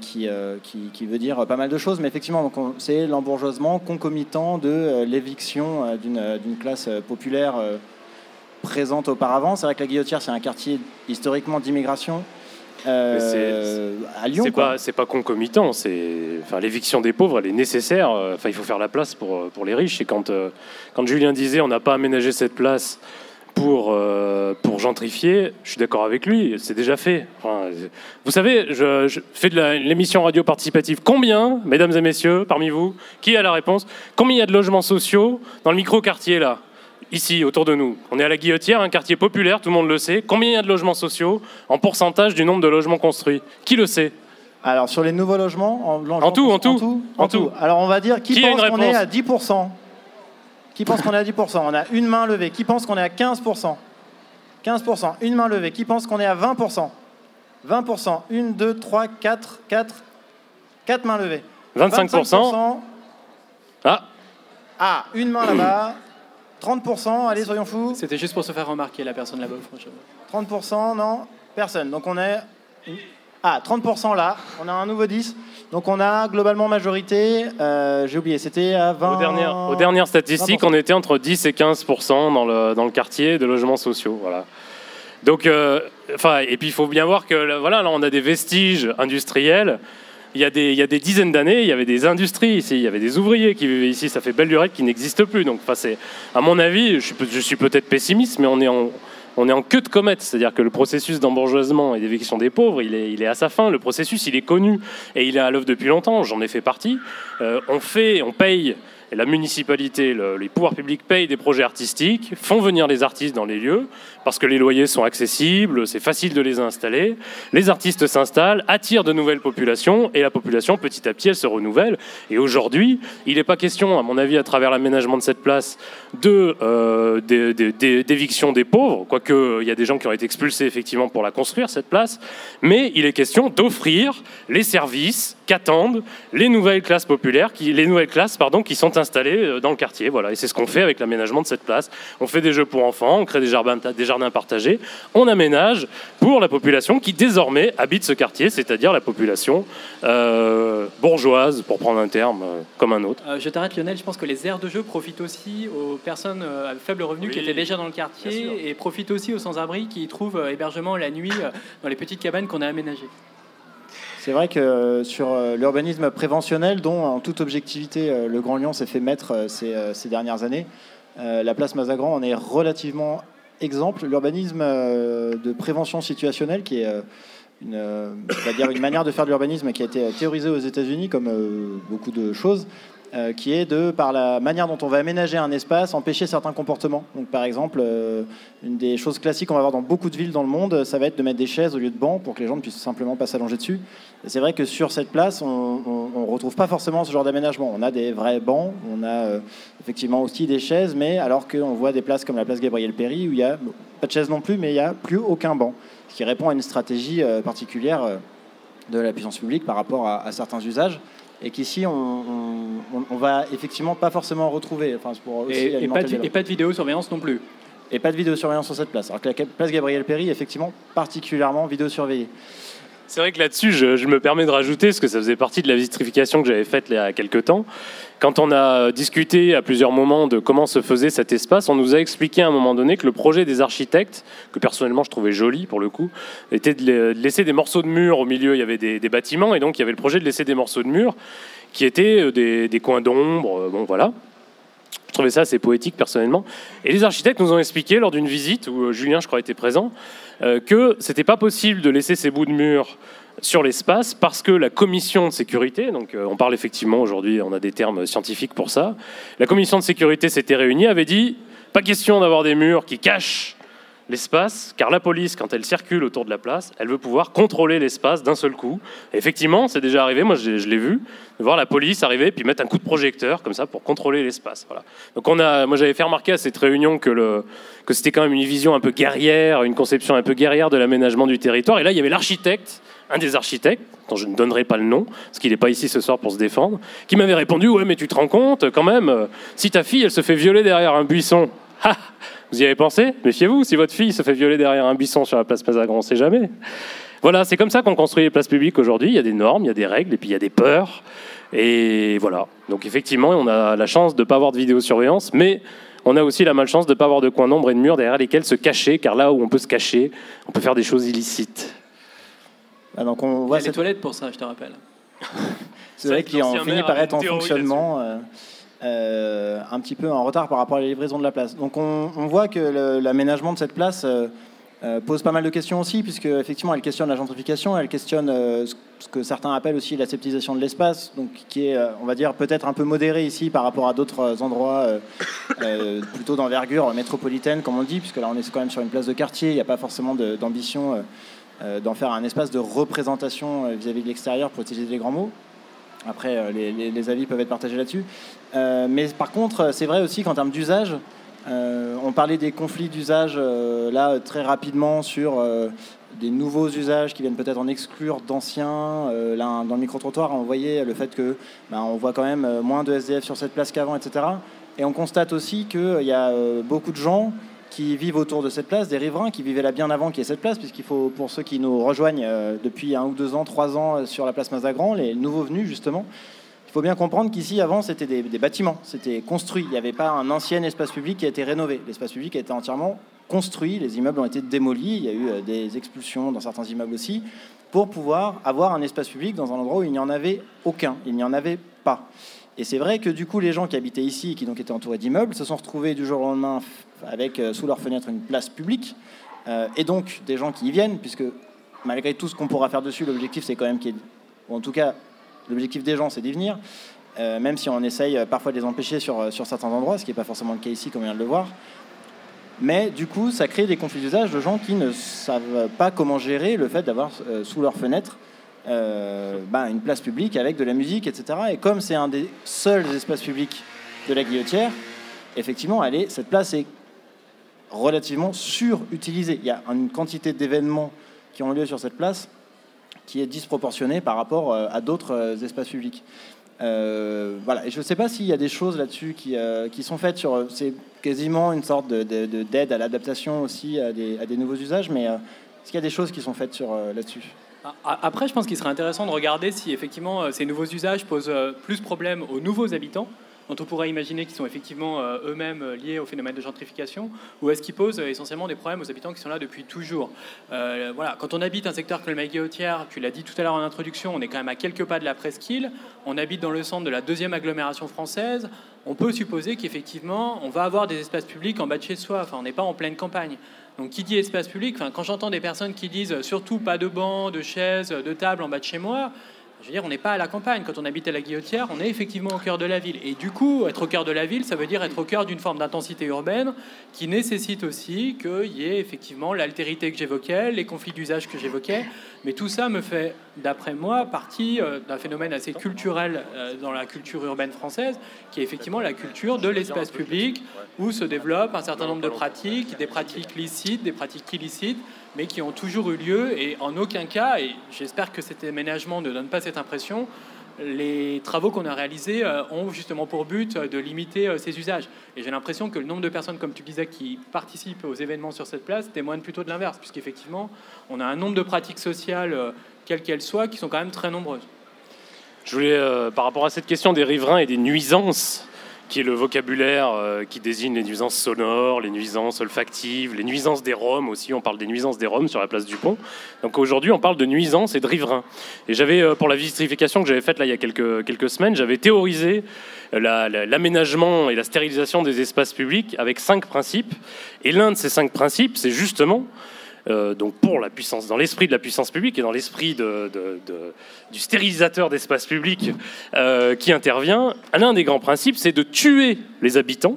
S2: qui, qui, qui veut dire pas mal de choses, mais effectivement, c'est l'embourgeoisement concomitant de l'éviction d'une classe populaire présente auparavant. C'est vrai que la Guillotière, c'est un quartier historiquement d'immigration euh, à Lyon.
S9: C'est pas, pas concomitant. C'est, enfin, l'éviction des pauvres, elle est nécessaire. Euh, Enfin, il faut faire la place pour, pour les riches. Et quand, euh, quand Julien disait, on n'a pas aménagé cette place pour, euh, pour gentrifier, je suis d'accord avec lui. C'est déjà fait. Enfin, euh, vous savez, je, je fais de l'émission radio participative. Combien, mesdames et messieurs, parmi vous, qui a la réponse Combien il y a de logements sociaux dans le micro-quartier là? Ici, autour de nous. On est à la Guillotière, un quartier populaire, tout le monde le sait. Combien il y a de logements sociaux en pourcentage du nombre de logements construits? Qui le sait?
S2: Alors, sur les nouveaux logements, en,
S9: En tout, en tout,
S2: en
S9: en tout.
S2: tout. Alors, on va dire qui,
S9: Qui
S2: pense qu'on est à 10% Qui pense qu'on est à 10% On a une main levée. Qui pense qu'on est à 15% 15%. Une main levée. Qui pense qu'on est à 20% 20%. Une, deux, trois, quatre, quatre. Quatre mains levées.
S9: 25%. Ah,
S2: Ah, une main là-bas. 30%. Allez, soyons fous.
S8: C'était juste pour se faire remarquer, la personne là-bas, franchement.
S2: 30%, non Personne. Donc on est. Ah, 30% là. On a un nouveau 10. Donc on a globalement majorité. euh, J'ai oublié, c'était à 20.
S9: aux, dernières, aux dernières statistiques,
S2: 20%.
S9: on était entre 10 et 15 dans le, dans le quartier de logements sociaux. Voilà. Donc, euh, enfin, et puis il faut bien voir que là, voilà, là, on a des vestiges industriels. Il y, a des, y a des dizaines d'années, il y avait des industries ici, il y avait des ouvriers qui vivaient ici. Ça fait belle lurette qui n'existe plus. Donc, à mon avis, je suis, je suis peut-être pessimiste, mais on est en, on est en queue de comète. C'est-à-dire que le processus d'embourgeoisement et d'éviction des pauvres, il est, il est à sa fin. Le processus, il est connu et il est à l'œuvre depuis longtemps. J'en ai fait partie. Euh, on fait, on paye. La municipalité, le- les pouvoirs publics payent des projets artistiques, font venir les artistes dans les lieux, parce que les loyers sont accessibles, c'est facile de les installer. Les artistes s'installent, attirent de nouvelles populations, et la population, petit à petit, elle se renouvelle. Et aujourd'hui, il n'est pas question, à mon avis, à travers l'aménagement de cette place, de euh, d'éviction des pauvres, quoique il y a des gens qui ont été expulsés effectivement pour la construire, cette place, mais il est question d'offrir les services qu'attendent les nouvelles classes populaires, les nouvelles classes pardon, qui sont installées euh, dans le quartier. Voilà, et c'est ce qu'on fait avec l'aménagement de cette place. On fait des jeux pour enfants, on crée des jardins, des jardins partagés, on aménage pour la population qui désormais habite ce quartier, c'est-à-dire la population euh, bourgeoise, pour prendre un terme euh, comme un autre.
S8: Euh, je t'arrête Lionel, je pense que les aires de jeu profitent aussi aux personnes à faible revenu qui étaient déjà dans le quartier et profitent aussi aux sans-abri qui y trouvent hébergement la nuit dans les petites cabanes qu'on a aménagées.
S2: C'est vrai que euh, sur euh, l'urbanisme préventionnel, dont en toute objectivité euh, le Grand Lyon s'est fait mettre ces, ces dernières années, la place Mazagran en est relativement exemple. L'urbanisme de prévention situationnelle, qui est une, on va dire une manière de faire de l'urbanisme qui a été théorisée aux États-Unis, comme beaucoup de choses, euh, qui est de, par la manière dont on va aménager un espace, empêcher certains comportements. Donc, par exemple, euh, une des choses classiques qu'on va voir dans beaucoup de villes dans le monde, ça va être de mettre des chaises au lieu de bancs pour que les gens ne puissent simplement pas s'allonger dessus. C'est vrai que sur cette place, on ne retrouve pas forcément ce genre d'aménagement. On a des vrais bancs, on a euh, effectivement aussi des chaises, mais alors qu'on voit des places comme la place Gabriel Péry, où il y a pas de chaises non plus, mais il n'y a plus aucun banc, ce qui répond à une stratégie particulière de la puissance publique par rapport à certains usages. Et qu'ici, on, on, on va effectivement pas forcément retrouver. Enfin, pour aussi
S8: Et, pas de, et pas de vidéosurveillance non plus.
S2: Et pas de vidéosurveillance sur cette place. Alors que la place Gabriel Péry, est effectivement, particulièrement vidéosurveillée.
S9: C'est vrai que là-dessus, je, me permets de rajouter, parce que ça faisait partie de la vitrification que j'avais faite il y a quelques temps. Quand on a discuté à plusieurs moments de comment se faisait cet espace, on nous a expliqué à un moment donné que le projet des architectes, que personnellement je trouvais joli pour le coup, était de la- de laisser des morceaux de mur au milieu. Il y avait des, bâtiments, et donc il y avait le projet de laisser des morceaux de mur qui étaient euh, des, des coins d'ombre. euh, Bon, voilà. Je trouvais ça assez poétique personnellement. Et les architectes nous ont expliqué lors d'une visite où euh, Julien, je crois, était présent, euh, que c'était pas possible de laisser ces bouts de mur sur l'espace parce que la commission de sécurité, donc euh, on parle effectivement aujourd'hui, on a des termes scientifiques pour ça, la commission de sécurité s'était réunie, avait dit pas question d'avoir des murs qui cachent l'espace, car la police, quand elle circule autour de la place, elle veut pouvoir contrôler l'espace d'un seul coup. Effectivement, c'est déjà arrivé, moi je, l'ai vu, de voir la police arriver puis mettre un coup de projecteur comme ça pour contrôler l'espace. Voilà. Donc on a, moi j'avais fait remarquer à cette réunion que, que c'était quand même une vision un peu guerrière, une conception un peu guerrière de l'aménagement du territoire. Et là, il y avait l'architecte, un des architectes, dont je ne donnerai pas le nom, parce qu'il n'est pas ici ce soir pour se défendre, qui m'avait répondu Ouais, mais tu te rends compte quand même, euh, si ta fille elle se fait violer derrière un buisson, vous y avez pensé? Méfiez-vous, si votre fille se fait violer derrière un buisson sur la place Mazagran, on ne sait jamais. Voilà, c'est comme ça qu'on construit les places publiques aujourd'hui. Il y a des normes, il y a des règles, et puis il y a des peurs. Et voilà. Donc effectivement, on a la chance de ne pas avoir de vidéosurveillance, mais on a aussi la malchance de ne pas avoir de coins d'ombre et de murs derrière lesquels se cacher, car là où on peut se cacher, on peut faire des choses illicites.
S2: Ah, donc on
S8: Il y
S2: voit
S8: a les toilettes pour ça, je te rappelle.
S2: C'est vrai qu'il en finit par être en fonctionnement euh, un petit peu en retard par rapport à la livraison de la place. Donc on, voit que l'aménagement de cette place euh, euh, pose pas mal de questions aussi, puisque effectivement elle questionne la gentrification, elle questionne ce que certains appellent aussi l'aseptisation de l'espace, donc qui est, on va dire, peut-être un peu modéré ici par rapport à d'autres endroits plutôt d'envergure métropolitaine, comme on dit, puisque là on est quand même sur une place de quartier, il n'y a pas forcément d'ambition d'en faire un espace de représentation vis-à-vis de l'extérieur, pour utiliser les grands mots. Après, les avis peuvent être partagés là-dessus. Euh, mais par contre, c'est vrai aussi qu'en termes d'usage, euh, on parlait des conflits d'usage euh, là très rapidement sur des nouveaux usages qui viennent peut-être en exclure d'anciens. Là, dans le micro-trottoir, on voyait le fait que ben, on voit quand même moins de SDF sur cette place qu'avant, etc. Et on constate aussi qu'il y a beaucoup de gens qui vivent autour de cette place, des riverains qui vivaient là bien avant qu'il y ait cette place, puisqu'il faut, pour ceux qui nous rejoignent depuis un ou deux ans, trois ans sur la place Mazagran, les nouveaux venus justement, il faut bien comprendre qu'ici, avant, c'était des, bâtiments, c'était construit. Il n'y avait pas un ancien espace public qui a été rénové. L'espace public a été entièrement construit, les immeubles ont été démolis, il y a eu euh, des expulsions dans certains immeubles aussi, pour pouvoir avoir un espace public dans un endroit où il n'y en avait aucun, il n'y en avait pas. Et c'est vrai que du coup, les gens qui habitaient ici qui donc étaient entourés d'immeubles se sont retrouvés du jour au lendemain avec euh, sous leur fenêtre une place publique, euh, et donc des gens qui y viennent, puisque malgré tout ce qu'on pourra faire dessus, l'objectif c'est quand même qu'il y ait, ou en tout cas, l'objectif des gens c'est d'y venir, euh, même si on essaye euh, parfois de les empêcher sur, euh, certains endroits, ce qui n'est pas forcément le cas ici, comme on vient de le voir. Mais du coup, ça crée des conflits d'usage de gens qui ne savent pas comment gérer le fait d'avoir sous leur fenêtre ben, une place publique avec de la musique, etc. Et comme c'est un des seuls espaces publics de la Guillotière, effectivement, cette place est relativement surutilisée. Il y a une quantité d'événements qui ont lieu sur cette place qui est disproportionnée par rapport euh, à d'autres euh, espaces publics. Euh, voilà, et je ne sais pas s'il y a des choses là-dessus qui, qui sont faites sur. C'est quasiment une sorte de- de- de- d'aide à l'adaptation aussi à des, à des nouveaux usages, mais est-ce qu'il y a des choses qui sont faites sur là-dessus?
S8: Après, je pense qu'il serait intéressant de regarder si effectivement ces nouveaux usages posent plus problème aux nouveaux habitants, dont on pourrait imaginer qu'ils sont effectivement euh, eux-mêmes euh, liés au phénomène de gentrification, ou est-ce qu'ils posent euh, essentiellement des problèmes aux habitants qui sont là depuis toujours? Voilà, quand on habite un secteur comme le Maguillotière, tu l'as dit tout à l'heure en introduction, on est quand même à quelques pas de la presqu'île, on habite dans le centre de la deuxième agglomération française, on peut supposer qu'effectivement, on va avoir des espaces publics en bas de chez soi, enfin on n'est pas en pleine campagne. Donc qui dit espace public, enfin, quand j'entends des personnes qui disent surtout pas de bancs, de chaises, de tables en bas de chez moi, je veux dire, on n'est pas à la campagne. Quand on habite à la Guillotière, on est effectivement au cœur de la ville. Et du coup, être au cœur de la ville, ça veut dire être au cœur d'une forme d'intensité urbaine qui nécessite aussi qu'il y ait effectivement l'altérité que j'évoquais, les conflits d'usage que j'évoquais. Mais tout ça me fait, d'après moi, partie euh, d'un phénomène assez culturel euh, dans la culture urbaine française, qui est effectivement la culture de l'espace public, où se développent un certain nombre de pratiques, des pratiques licites, des pratiques illicites, mais qui ont toujours eu lieu et en aucun cas, et j'espère que cet aménagement ne donne pas cette impression, les travaux qu'on a réalisés euh, ont justement pour but de limiter ces usages. Et j'ai l'impression que le nombre de personnes, comme tu disais, qui participent aux événements sur cette place témoigne plutôt de l'inverse, puisqu'effectivement, on a un nombre de pratiques sociales, quelles qu'elles soient, qui sont quand même très nombreuses.
S9: Je voulais, euh, par rapport à cette question des riverains et des nuisances, qui est le vocabulaire euh, qui désigne les nuisances sonores, les nuisances olfactives, les nuisances des Roms aussi. On parle des nuisances des Roms sur la place du Pont. Donc aujourd'hui, on parle de nuisances et de riverains. Et j'avais, euh, pour la vitrification que j'avais faite là il y a quelques, semaines, j'avais théorisé la- la- l'aménagement et la stérilisation des espaces publics avec cinq principes. Et l'un de ces cinq principes, c'est justement euh, donc dans l'esprit de la puissance publique et dans l'esprit du stérilisateur d'espace public euh, qui intervient, l'un des grands principes, c'est de tuer les habitants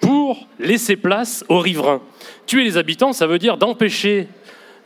S9: pour laisser place aux riverains. Tuer les habitants, ça veut dire d'empêcher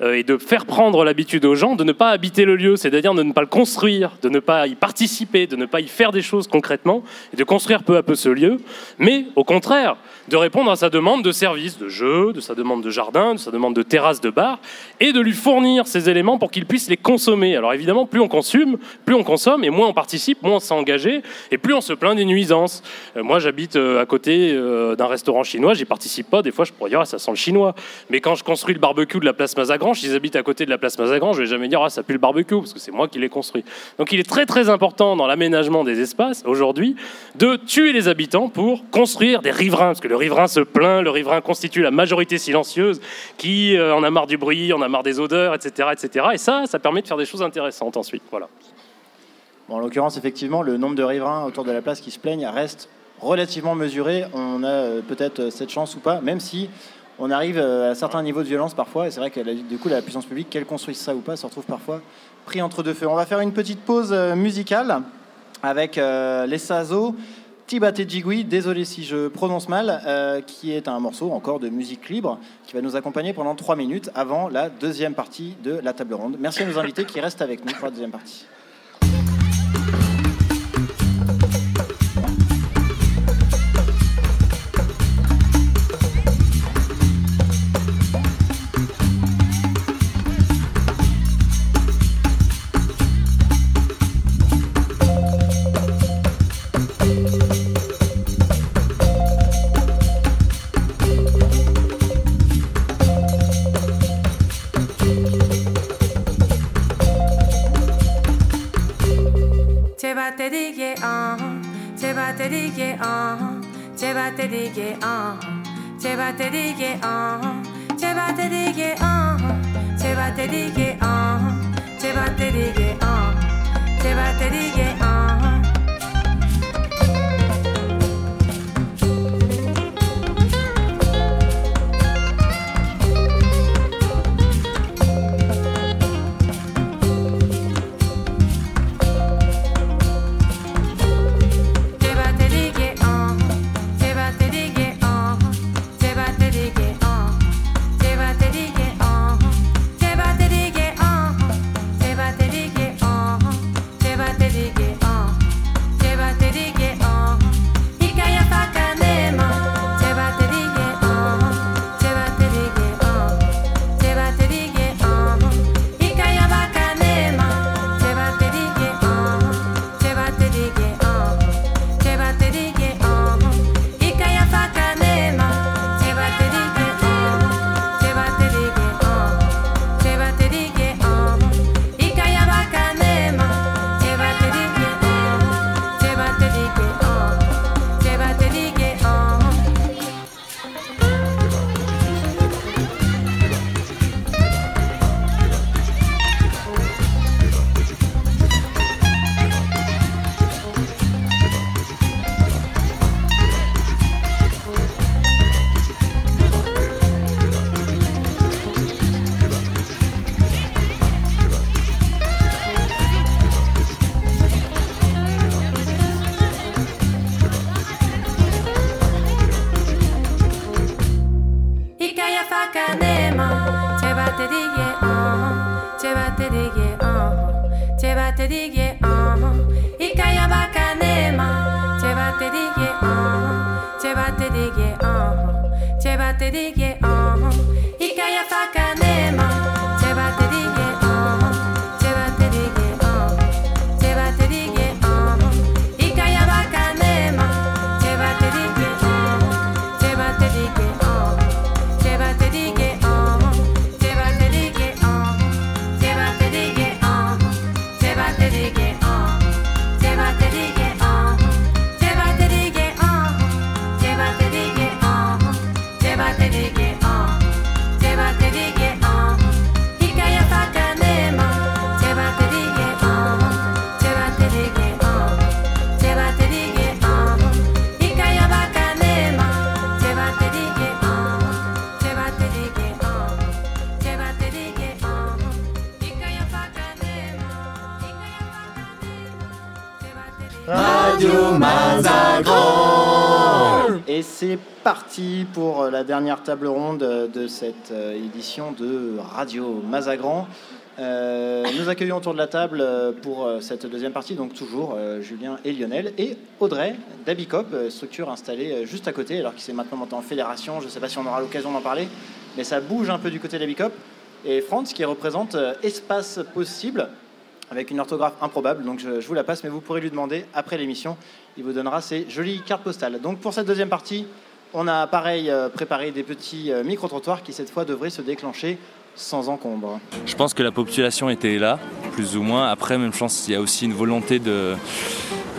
S9: et de faire prendre l'habitude aux gens de ne pas habiter le lieu, c'est-à-dire de ne pas le construire, de ne pas y participer, de ne pas y faire des choses concrètement, et de construire peu à peu ce lieu, mais au contraire, de répondre à sa demande de services, de jeux, de sa demande de jardin, de sa demande de terrasse, de bar, et de lui fournir ces éléments pour qu'il puisse les consommer. Alors évidemment, plus on consomme, plus on consomme, et moins on participe, moins on s'est engagé, et plus on se plaint des nuisances. Euh, moi, j'habite euh, à côté euh, d'un restaurant chinois, j'y participe pas, des fois je pourrais dire, ah, ça sent le chinois. Mais quand je construis le barbecue de la place Mazagran, Mazagrange, s'ils habitent à côté de la place Mazagrange, je vais jamais dire ah ça pue le barbecue parce que c'est moi qui l'ai construit. Donc il est très très important dans l'aménagement des espaces aujourd'hui de tuer les habitants pour construire des riverains parce que le riverain se plaint, le riverain constitue la majorité silencieuse qui euh, en a marre du bruit, en a marre des odeurs, etc., etc. Et ça, ça permet de faire des choses intéressantes ensuite. Voilà.
S10: En l'occurrence, effectivement, le nombre de riverains autour de la place qui se plaignent reste relativement mesuré. On a euh, peut-être euh, cette chance ou pas, même si on arrive euh, à certains niveaux de violence parfois. Et c'est vrai que la- du coup, la puissance publique, qu'elle construise ça ou pas, se retrouve parfois pris entre deux feux. On va faire une petite pause euh, musicale avec euh, les Sazo. Tibate Jigui, désolé si je prononce mal, euh, qui est un morceau encore de musique libre qui va nous accompagner pendant trois minutes avant la deuxième partie de la table ronde. Merci à nos invités qui restent avec nous pour la deuxième partie.
S11: dédié en Cheva te dédié en Cheva te ah, en Cheva te dédié en Cheva te dédié en Cheva te ah. en Cheva te
S10: dédié en Et c'est parti pour la dernière table ronde de cette euh, édition de Radio Mazagran. Euh, nous accueillons autour de la table euh, pour cette deuxième partie, donc toujours Julien et Lionel, et Audrey d'Abicop, structure installée juste à côté, alors qu'il s'est maintenant monté en fédération. Je ne sais pas si on aura l'occasion d'en parler, mais ça bouge un peu du côté d'Abicop. Et Franz qui représente Espace Possible, avec une orthographe improbable, donc je vous la passe, mais vous pourrez lui demander après l'émission. Il vous donnera ces jolies cartes postales. Donc pour cette deuxième partie, on a pareil euh, préparé des petits euh, micro-trottoirs qui cette fois devraient se déclencher
S2: sans encombre.
S6: Je pense que la population était là, plus ou moins. Après, même pense qu'il y a aussi une volonté de,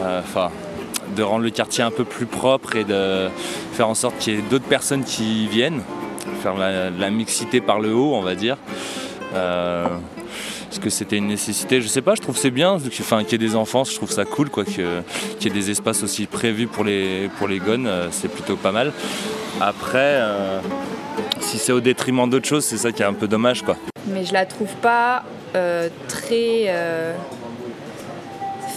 S6: euh, rendre le quartier un peu plus propre et de faire en sorte qu'il y ait d'autres personnes qui viennent, faire la, mixité par le haut, on va dire. Est-ce que c'était une nécessité Je sais pas, je trouve c'est bien que- enfin, qu'il y ait des enfants, je trouve ça cool quoi, que- qu'il y ait des espaces aussi prévus pour les, pour les gones, euh, c'est plutôt pas mal. Après, euh, si c'est au détriment d'autres choses, c'est ça qui est un peu dommage quoi.
S7: mais je la trouve pas euh, très euh,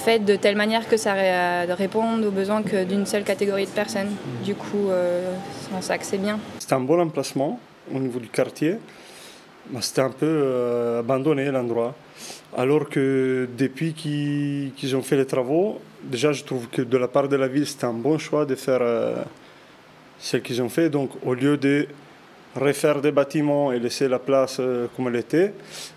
S7: faite de telle manière que ça ré- réponde aux besoins que d'une seule catégorie de personnes. Du coup, euh, c'est en ça que c'est bien.
S12: C'était un bon emplacement au niveau du quartier, mais c'était un peu euh, abandonné l'endroit. Alors que depuis qu'ils qu'ils ont fait les travaux, déjà je trouve que de la part de la ville c'était un bon choix de faire euh, ce qu'ils ont fait. Donc au lieu de refaire des bâtiments et laisser la place euh, comme elle était,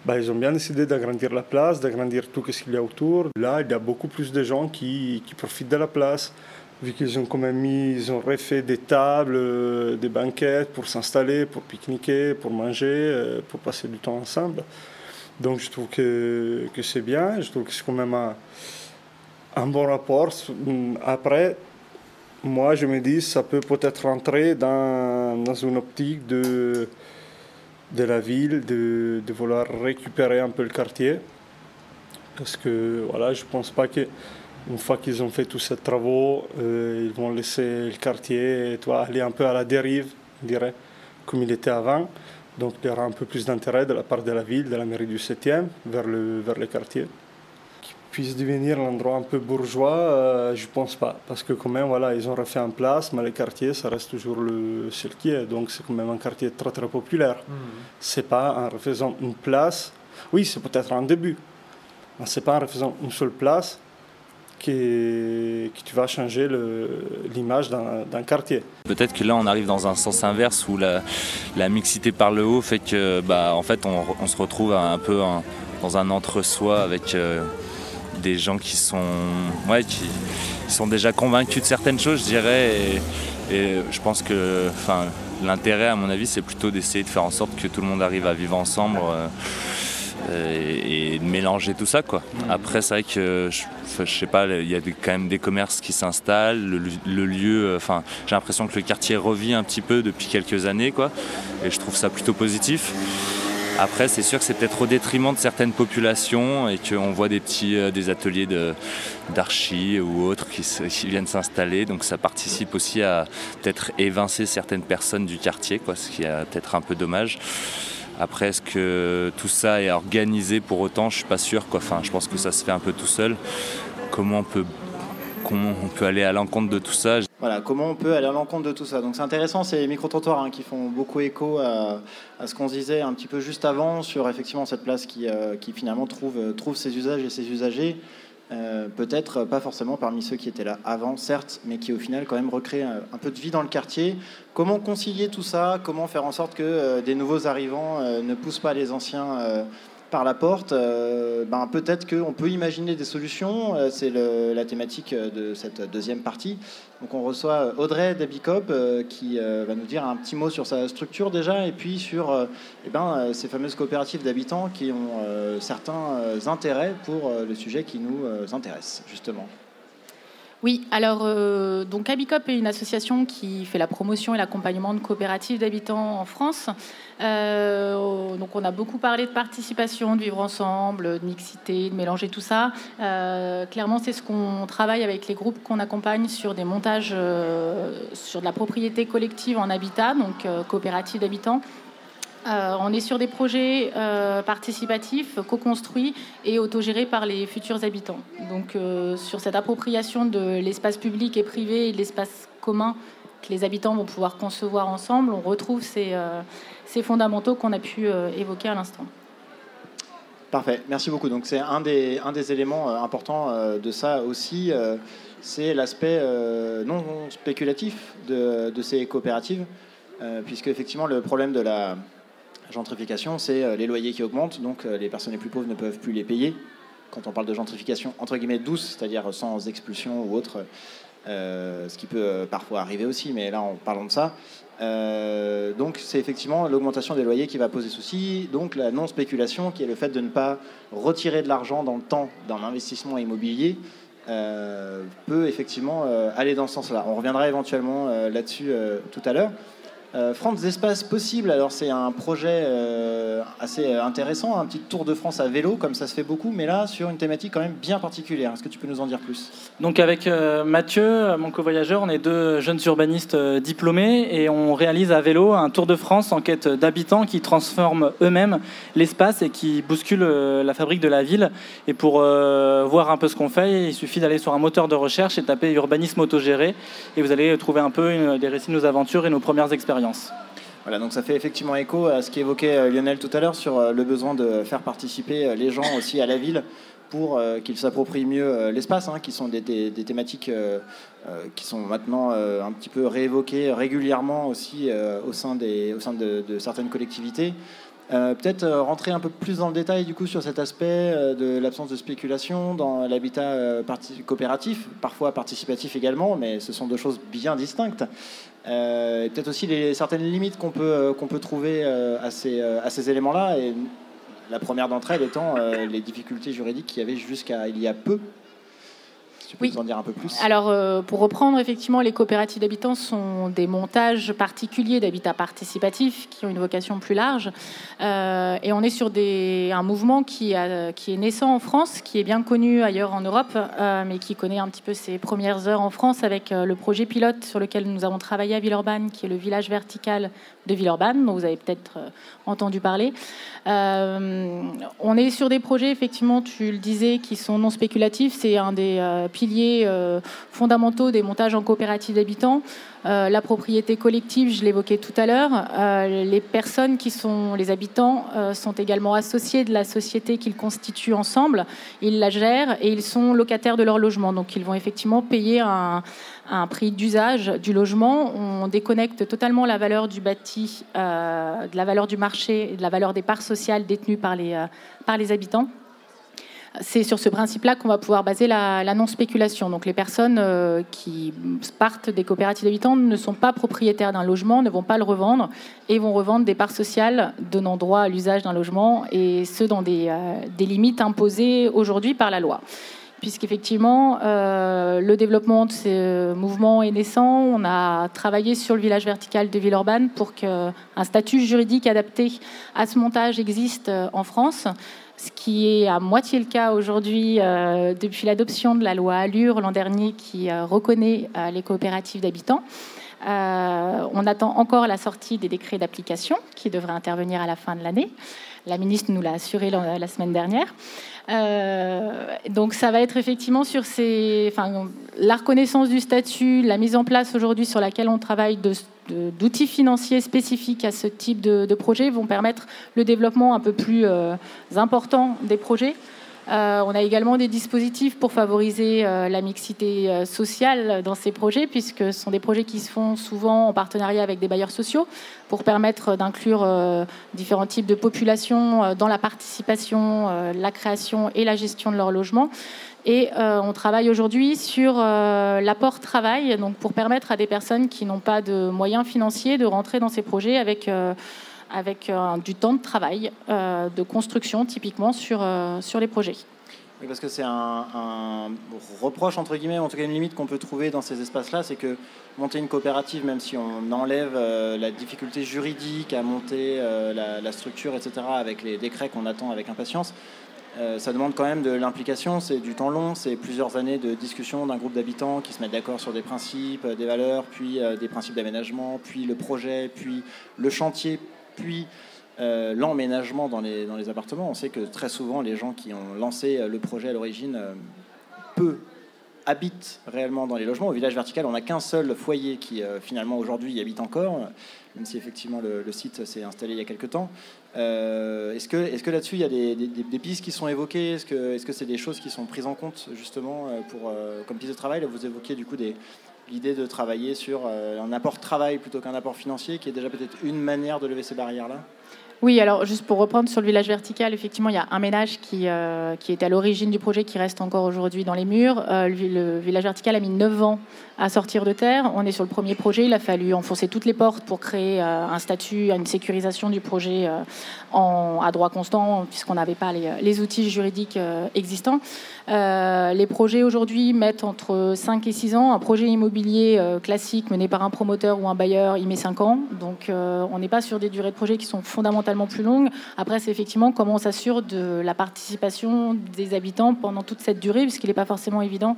S12: bah, ils ont bien décidé d'agrandir la place, d'agrandir tout ce qu'il y a autour. Là, il y a beaucoup plus de gens qui, qui profitent de la place vu qu'ils ont quand même mis, ils ont refait des tables, euh, des banquettes pour s'installer, pour pique-niquer, pour manger, euh, pour passer du temps ensemble. Donc je trouve que, que c'est bien, je trouve que c'est quand même un, un bon rapport. Après, moi je me dis ça peut peut-être rentrer dans, dans une optique de, de la ville, de, de vouloir récupérer un peu le quartier. Parce que voilà, je pense pas que une fois qu'ils ont fait tous ces travaux, euh, ils vont laisser le quartier toi, aller un peu à la dérive, je dirais, comme il était avant. Donc il y aura un peu plus d'intérêt de la part de la ville, de la mairie du 7e, vers le, vers le quartier. Qu'il puisse devenir l'endroit un peu bourgeois, euh, je ne pense pas. Parce que quand même, voilà, ils ont refait en place, mais le quartier, ça reste toujours le seul qui est. Donc c'est quand même un quartier très très populaire. C'est pas en refaisant une place, oui, c'est peut-être un début, mais c'est pas en refaisant une seule place que tu vas changer l'image d'un quartier.
S6: Peut-être que là on arrive dans un sens inverse où la, mixité par le haut fait que bah, en fait on, se retrouve un peu dans un entre-soi avec euh, des gens qui sont, ouais, qui sont déjà convaincus de certaines choses je dirais et, et je pense que enfin, l'intérêt à mon avis c'est plutôt d'essayer de faire en sorte que tout le monde arrive à vivre ensemble euh, et, et de mélanger tout ça quoi. Après c'est vrai que je, sais pas, il y a des- quand même des commerces qui s'installent, le, le lieu, euh, enfin j'ai l'impression que le quartier revit un petit peu depuis quelques années quoi, et je trouve ça plutôt positif. Après, c'est sûr que c'est peut-être au détriment de certaines populations et qu'on voit des petits euh, des ateliers de- d'archi ou autres qui viennent s'installer. Donc ça participe aussi à peut-être évincer certaines personnes du quartier, quoi, ce qui est peut-être un peu dommage. Après, est-ce que tout ça est organisé pour autant? Je suis pas sûr. Enfin, je pense que ça se fait un peu tout seul. Comment on peut, comment on peut aller à l'encontre de tout ça?
S2: Voilà, comment on peut aller à l'encontre de tout ça? Donc c'est intéressant ces micro-trottoirs hein, qui font beaucoup écho à, ce qu'on se disait un petit peu juste avant sur effectivement cette place qui, euh, finalement euh, trouve ses usages et ses usagers. Euh, Peut-être pas forcément parmi ceux qui étaient là avant, certes, mais qui au final quand même recréent un, un peu de vie dans le quartier. Comment concilier tout ça? Comment faire en sorte que euh, des nouveaux arrivants euh, ne poussent pas les anciens euh, par la porte, euh, ben, peut-être qu'on peut imaginer des solutions. Euh, C'est la thématique euh, de cette deuxième partie. Donc on reçoit Audrey Dabicop qui va nous dire un petit mot sur sa structure déjà et puis sur eh ben, ces fameuses coopératives d'habitants qui ont certains intérêts pour le sujet qui nous intéresse justement.
S13: Oui, alors euh, donc Abicop est une association qui fait la promotion et l'accompagnement de coopératives d'habitants en France. Euh, donc on a beaucoup parlé de participation, de vivre ensemble, de mixité, de mélanger tout ça. Euh, clairement, c'est ce qu'on travaille avec les groupes qu'on accompagne sur des montages sur de la propriété collective en habitat, donc coopératives d'habitants. Euh, on est sur des projets euh, participatifs, co-construits et autogérés par les futurs habitants. Donc euh, sur cette appropriation de l'espace public et privé et de l'espace commun que les habitants vont pouvoir concevoir ensemble, on retrouve ces, fondamentaux qu'on a pu évoquer à l'instant.
S2: Parfait, merci beaucoup. Donc c'est un des, éléments importants de ça aussi, c'est l'aspect non spéculatif de, ces coopératives, puisque effectivement le problème de la gentrification, c'est euh, les loyers qui augmentent, donc euh, les personnes les plus pauvres ne peuvent plus les payer. Quand on parle de gentrification entre guillemets douce, c'est-à-dire sans expulsion ou autre, euh, ce qui peut parfois arriver aussi, mais là, en parlant de ça. Donc, c'est effectivement l'augmentation des loyers qui va poser souci. Donc, la non-spéculation, qui est le fait de ne pas retirer de l'argent dans le temps d'un investissement immobilier, peut effectivement aller dans ce sens-là. On reviendra éventuellement là-dessus tout à l'heure. Euh, France Espaces Possibles, alors c'est un projet euh, assez euh, intéressant, un petit tour de France à vélo, comme ça se fait beaucoup, mais là sur une thématique quand même bien particulière. Est-ce que tu peux nous en dire plus?
S14: Donc avec euh, Mathieu, mon co-voyageur, on est deux jeunes urbanistes euh, diplômés et on réalise à vélo un tour de France en quête d'habitants qui transforment eux-mêmes l'espace et qui bousculent euh, la fabrique de la ville. Et pour voir un peu ce qu'on fait, il suffit d'aller sur un moteur de recherche et taper urbanisme autogéré et vous allez trouver un peu une- des récits de nos aventures et nos premières expériences.
S2: Voilà, donc ça fait effectivement écho à ce qu'évoquait euh, Lionel tout à l'heure sur euh, le besoin de faire participer euh, les gens aussi à la ville pour qu'ils s'approprient mieux l'espace, hein, qui sont des, thématiques qui sont maintenant un petit peu réévoquées régulièrement aussi au sein, des, au sein de, de certaines collectivités. Peut-être rentrer un peu plus dans le détail du coup sur cet aspect de l'absence de spéculation dans l'habitat coopératif, parfois participatif également, mais ce sont deux choses bien distinctes. Euh, Peut-être aussi les, certaines limites qu'on peut, euh, qu'on peut trouver euh, à ces, euh, à ces éléments-là. Et la première d'entre elles étant les difficultés juridiques qu'il y avait jusqu'à il y a peu. Si tu peux nous en dire un peu plus?
S13: Alors, euh, pour reprendre, effectivement, les coopératives d'habitants sont des montages particuliers d'habitat participatif qui ont une vocation plus large. Euh, et on est sur des, un mouvement qui, a- qui est naissant en France, qui est bien connu ailleurs en Europe, euh, mais qui connaît un petit peu ses premières heures en France avec le projet pilote sur lequel nous avons travaillé à Villeurbanne, qui est le village vertical de Villeurbanne, dont vous avez peut-être entendu parler. Euh, on est sur des projets, effectivement, tu le disais, qui sont non spéculatifs. C'est un des euh, piliers euh, fondamentaux des montages en coopérative d'habitants. Euh, la propriété collective, je l'évoquais tout à l'heure. Euh, les personnes qui sont les habitants euh, sont également associés de la société qu'ils constituent ensemble. Ils la gèrent et ils sont locataires de leur logement. Donc ils vont effectivement payer un, prix d'usage du logement. On déconnecte totalement la valeur du bâti de la valeur du marché et de la valeur des parts sociales détenues par les, par les habitants. C'est sur ce principe-là qu'on va pouvoir baser la, la non-spéculation. Donc les personnes euh, qui partent des coopératives d'habitants ne sont pas propriétaires d'un logement, ne vont pas le revendre et vont revendre des parts sociales donnant droit à l'usage d'un logement et ce dans des, euh, des limites imposées aujourd'hui par la loi puisqu'effectivement, euh, le développement de ce mouvement est naissant. On a travaillé sur le village vertical de Villeurbanne pour qu'un statut juridique adapté à ce montage existe euh, en France, ce qui est à moitié le cas aujourd'hui euh, depuis l'adoption de la loi Allure l'an dernier qui euh, reconnaît euh, les coopératives d'habitants. On attend encore la sortie des décrets d'application qui devraient intervenir à la fin de l'année. La ministre nous l'a assuré la, semaine dernière. Euh, donc ça va être effectivement sur ces, enfin, la reconnaissance du statut, la mise en place aujourd'hui sur laquelle on travaille d'outils financiers spécifiques à ce type de, de projet vont permettre le développement un peu plus euh, important des projets. Euh, on a également des dispositifs pour favoriser euh, la mixité euh, sociale dans ces projets, puisque ce sont des projets qui se font souvent en partenariat avec des bailleurs sociaux, pour permettre d'inclure différents types de populations dans la participation, la création et la gestion de leur logement. Et on travaille aujourd'hui sur l'apport travail, donc pour permettre à des personnes qui n'ont pas de moyens financiers de rentrer dans ces projets avec avec euh, du temps de travail, euh, de construction typiquement sur, euh, sur les projets.
S2: Parce que c'est un, reproche, entre guillemets, en tout cas une limite qu'on peut trouver dans ces espaces-là, c'est que monter une coopérative, même si on enlève la difficulté juridique à monter la, structure, etc., avec les décrets qu'on attend avec impatience, ça demande quand même de l'implication, c'est du temps long, c'est plusieurs années de discussion d'un groupe d'habitants qui se mettent d'accord sur des principes, des valeurs, puis des principes d'aménagement, puis le projet, puis le chantier, puis euh, l'emménagement dans les, appartements. On sait que très souvent, les gens qui ont lancé euh, le projet à l'origine, euh, peu habitent réellement dans les logements. Au village vertical, on n'a qu'un seul foyer qui finalement aujourd'hui y habite encore, même si effectivement le, site s'est installé il y a quelques temps. Est-ce que, là-dessus il y a des, pistes qui sont évoquées? Est-ce que c'est des choses qui sont prises en compte justement pour, comme piste de travail? Vous évoquiez du coup des, l'idée de travailler sur euh, un apport travail plutôt qu'un apport financier, qui est déjà peut-être une manière de lever ces barrières-là
S13: Oui, alors juste pour reprendre sur le village vertical, effectivement, il y a un ménage qui, euh, qui était à l'origine du projet qui reste encore aujourd'hui dans les murs. Euh, le, village vertical a mis 9 ans à sortir de terre. On est sur le premier projet. Il a fallu enfoncer toutes les portes pour créer euh, un statut, une sécurisation du projet à droit constant, puisqu'on n'avait pas les, les outils juridiques existants. Les projets aujourd'hui mettent entre 5 et 6 ans. Un projet immobilier classique mené par un promoteur ou un bailleur, il met 5 ans. Donc on n'est pas sur des durées de projet qui sont plus longues. Après, c'est effectivement comment on s'assure de la participation des habitants pendant toute cette durée, puisqu'il n'est pas forcément évident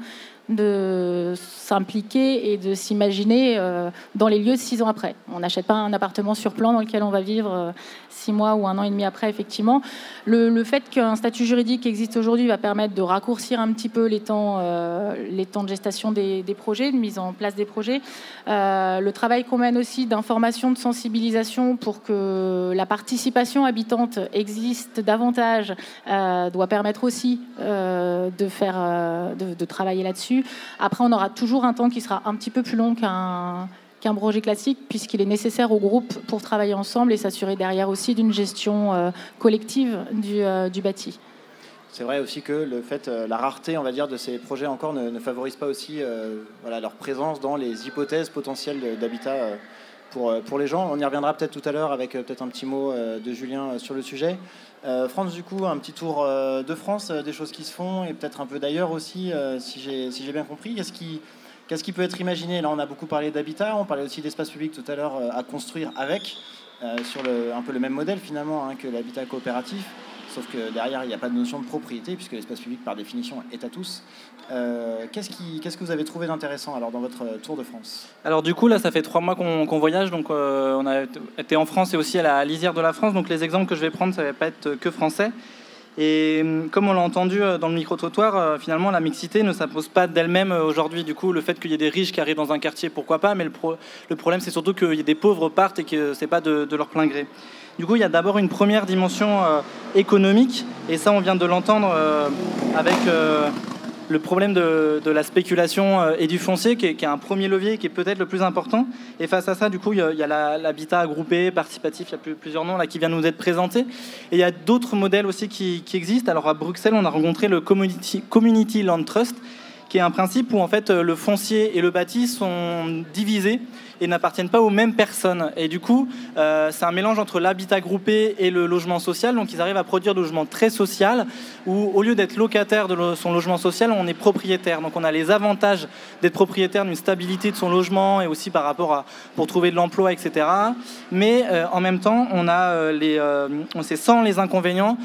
S13: de s'impliquer et de s'imaginer euh, dans les lieux six ans après. On n'achète pas un appartement sur plan dans lequel on va vivre euh, six mois ou un an et demi après, effectivement. Le, fait qu'un statut juridique existe aujourd'hui va permettre de raccourcir un petit peu les temps, euh, les temps de gestation des, projets, de mise en place des projets. Le travail qu'on mène aussi d'information, de sensibilisation pour que la participation habitante existe davantage doit permettre aussi de, faire, de travailler là-dessus. Après, on aura toujours un temps qui sera un petit peu plus long qu'un projet classique, puisqu'il est nécessaire au groupe pour travailler ensemble et s'assurer derrière aussi d'une gestion euh, collective du, euh, du bâti.
S2: C'est vrai aussi que le fait, euh, la rareté, on va dire, de ces projets encore ne, favorise pas aussi leur présence dans les hypothèses potentielles d'habitat pour, euh, pour les gens. On y reviendra peut-être tout à l'heure avec euh, peut-être un petit mot euh, de Julien sur le sujet. France, du coup, un petit tour de France, des choses qui se font et peut-être un peu d'ailleurs aussi, si j'ai si bien compris. Qu'est-ce qui, qu'est-ce qui peut être imaginé? Là, on a beaucoup parlé d'habitat, on parlait aussi d'espace public tout à l'heure à construire avec, sur le, un peu le même modèle finalement hein, que l'habitat coopératif. Sauf que derrière, il n'y a pas de notion de propriété, puisque l'espace public, par définition, est à tous. Euh, Qu'est-ce qui- que vous avez trouvé d'intéressant alors dans votre euh, tour de France?
S14: Alors du coup, là, ça fait trois mois qu'on voyage, donc euh, on a été en France et aussi à la lisière de la France. Donc les exemples que je vais prendre, ça va pas être que français. Et comme on l'a entendu dans le micro-trottoir, finalement, la mixité ne s'impose pas d'elle-même aujourd'hui. Du coup, le fait qu'il y ait des riches qui arrivent dans un quartier, pourquoi pas, mais le, pro- le problème, c'est surtout qu'il y ait des pauvres partent et que c'est pas de, de leur plein gré. Du coup, il y a d'abord une première dimension euh, économique, et ça, on vient de l'entendre euh, avec euh, le problème de, la spéculation et du foncier, qui est, un premier levier, qui est peut-être le plus important. Et face à ça, du coup, il y a, l'habitat groupé, participatif, il y a plus- plusieurs noms là qui viennent nous être présentés. Et il y a d'autres modèles aussi qui, existent. Alors à Bruxelles, on a rencontré le Community Land Trust, qui est un principe où en fait euh, le foncier et le bâti sont divisés et n'appartiennent pas aux mêmes personnes. Et du coup, euh, c'est un mélange entre l'habitat groupé et le logement social. Donc ils arrivent à produire des logements très social où au lieu d'être locataire de son logement social, on est propriétaire. Donc on a les avantages d'être propriétaire d'une stabilité de son logement et aussi par rapport à pour trouver de l'emploi, etc. Mais euh, en même temps, on a euh, les, on sait sans les inconvénients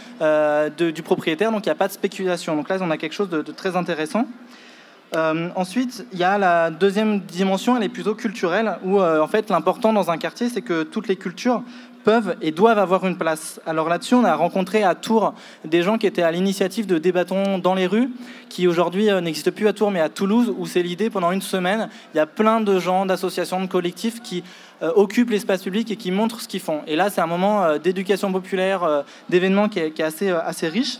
S14: du propriétaire. Donc il n'y a pas de spéculation. Donc là, on a quelque chose de très intéressant. Euh, ensuite, il y a la deuxième dimension, elle est plutôt culturelle, où euh, en fait l'important dans un quartier, c'est que toutes les cultures peuvent et doivent avoir une place. Alors là-dessus, on a rencontré à Tours des gens qui étaient à l'initiative de Débattons dans les rues, qui aujourd'hui euh, n'existent plus à Tours, mais à Toulouse, où c'est l'idée pendant une semaine, il y a plein de gens, d'associations, de collectifs qui euh, occupent l'espace public et qui montrent ce qu'ils font. Et là, c'est un moment d'éducation populaire, d'événements qui est, assez riche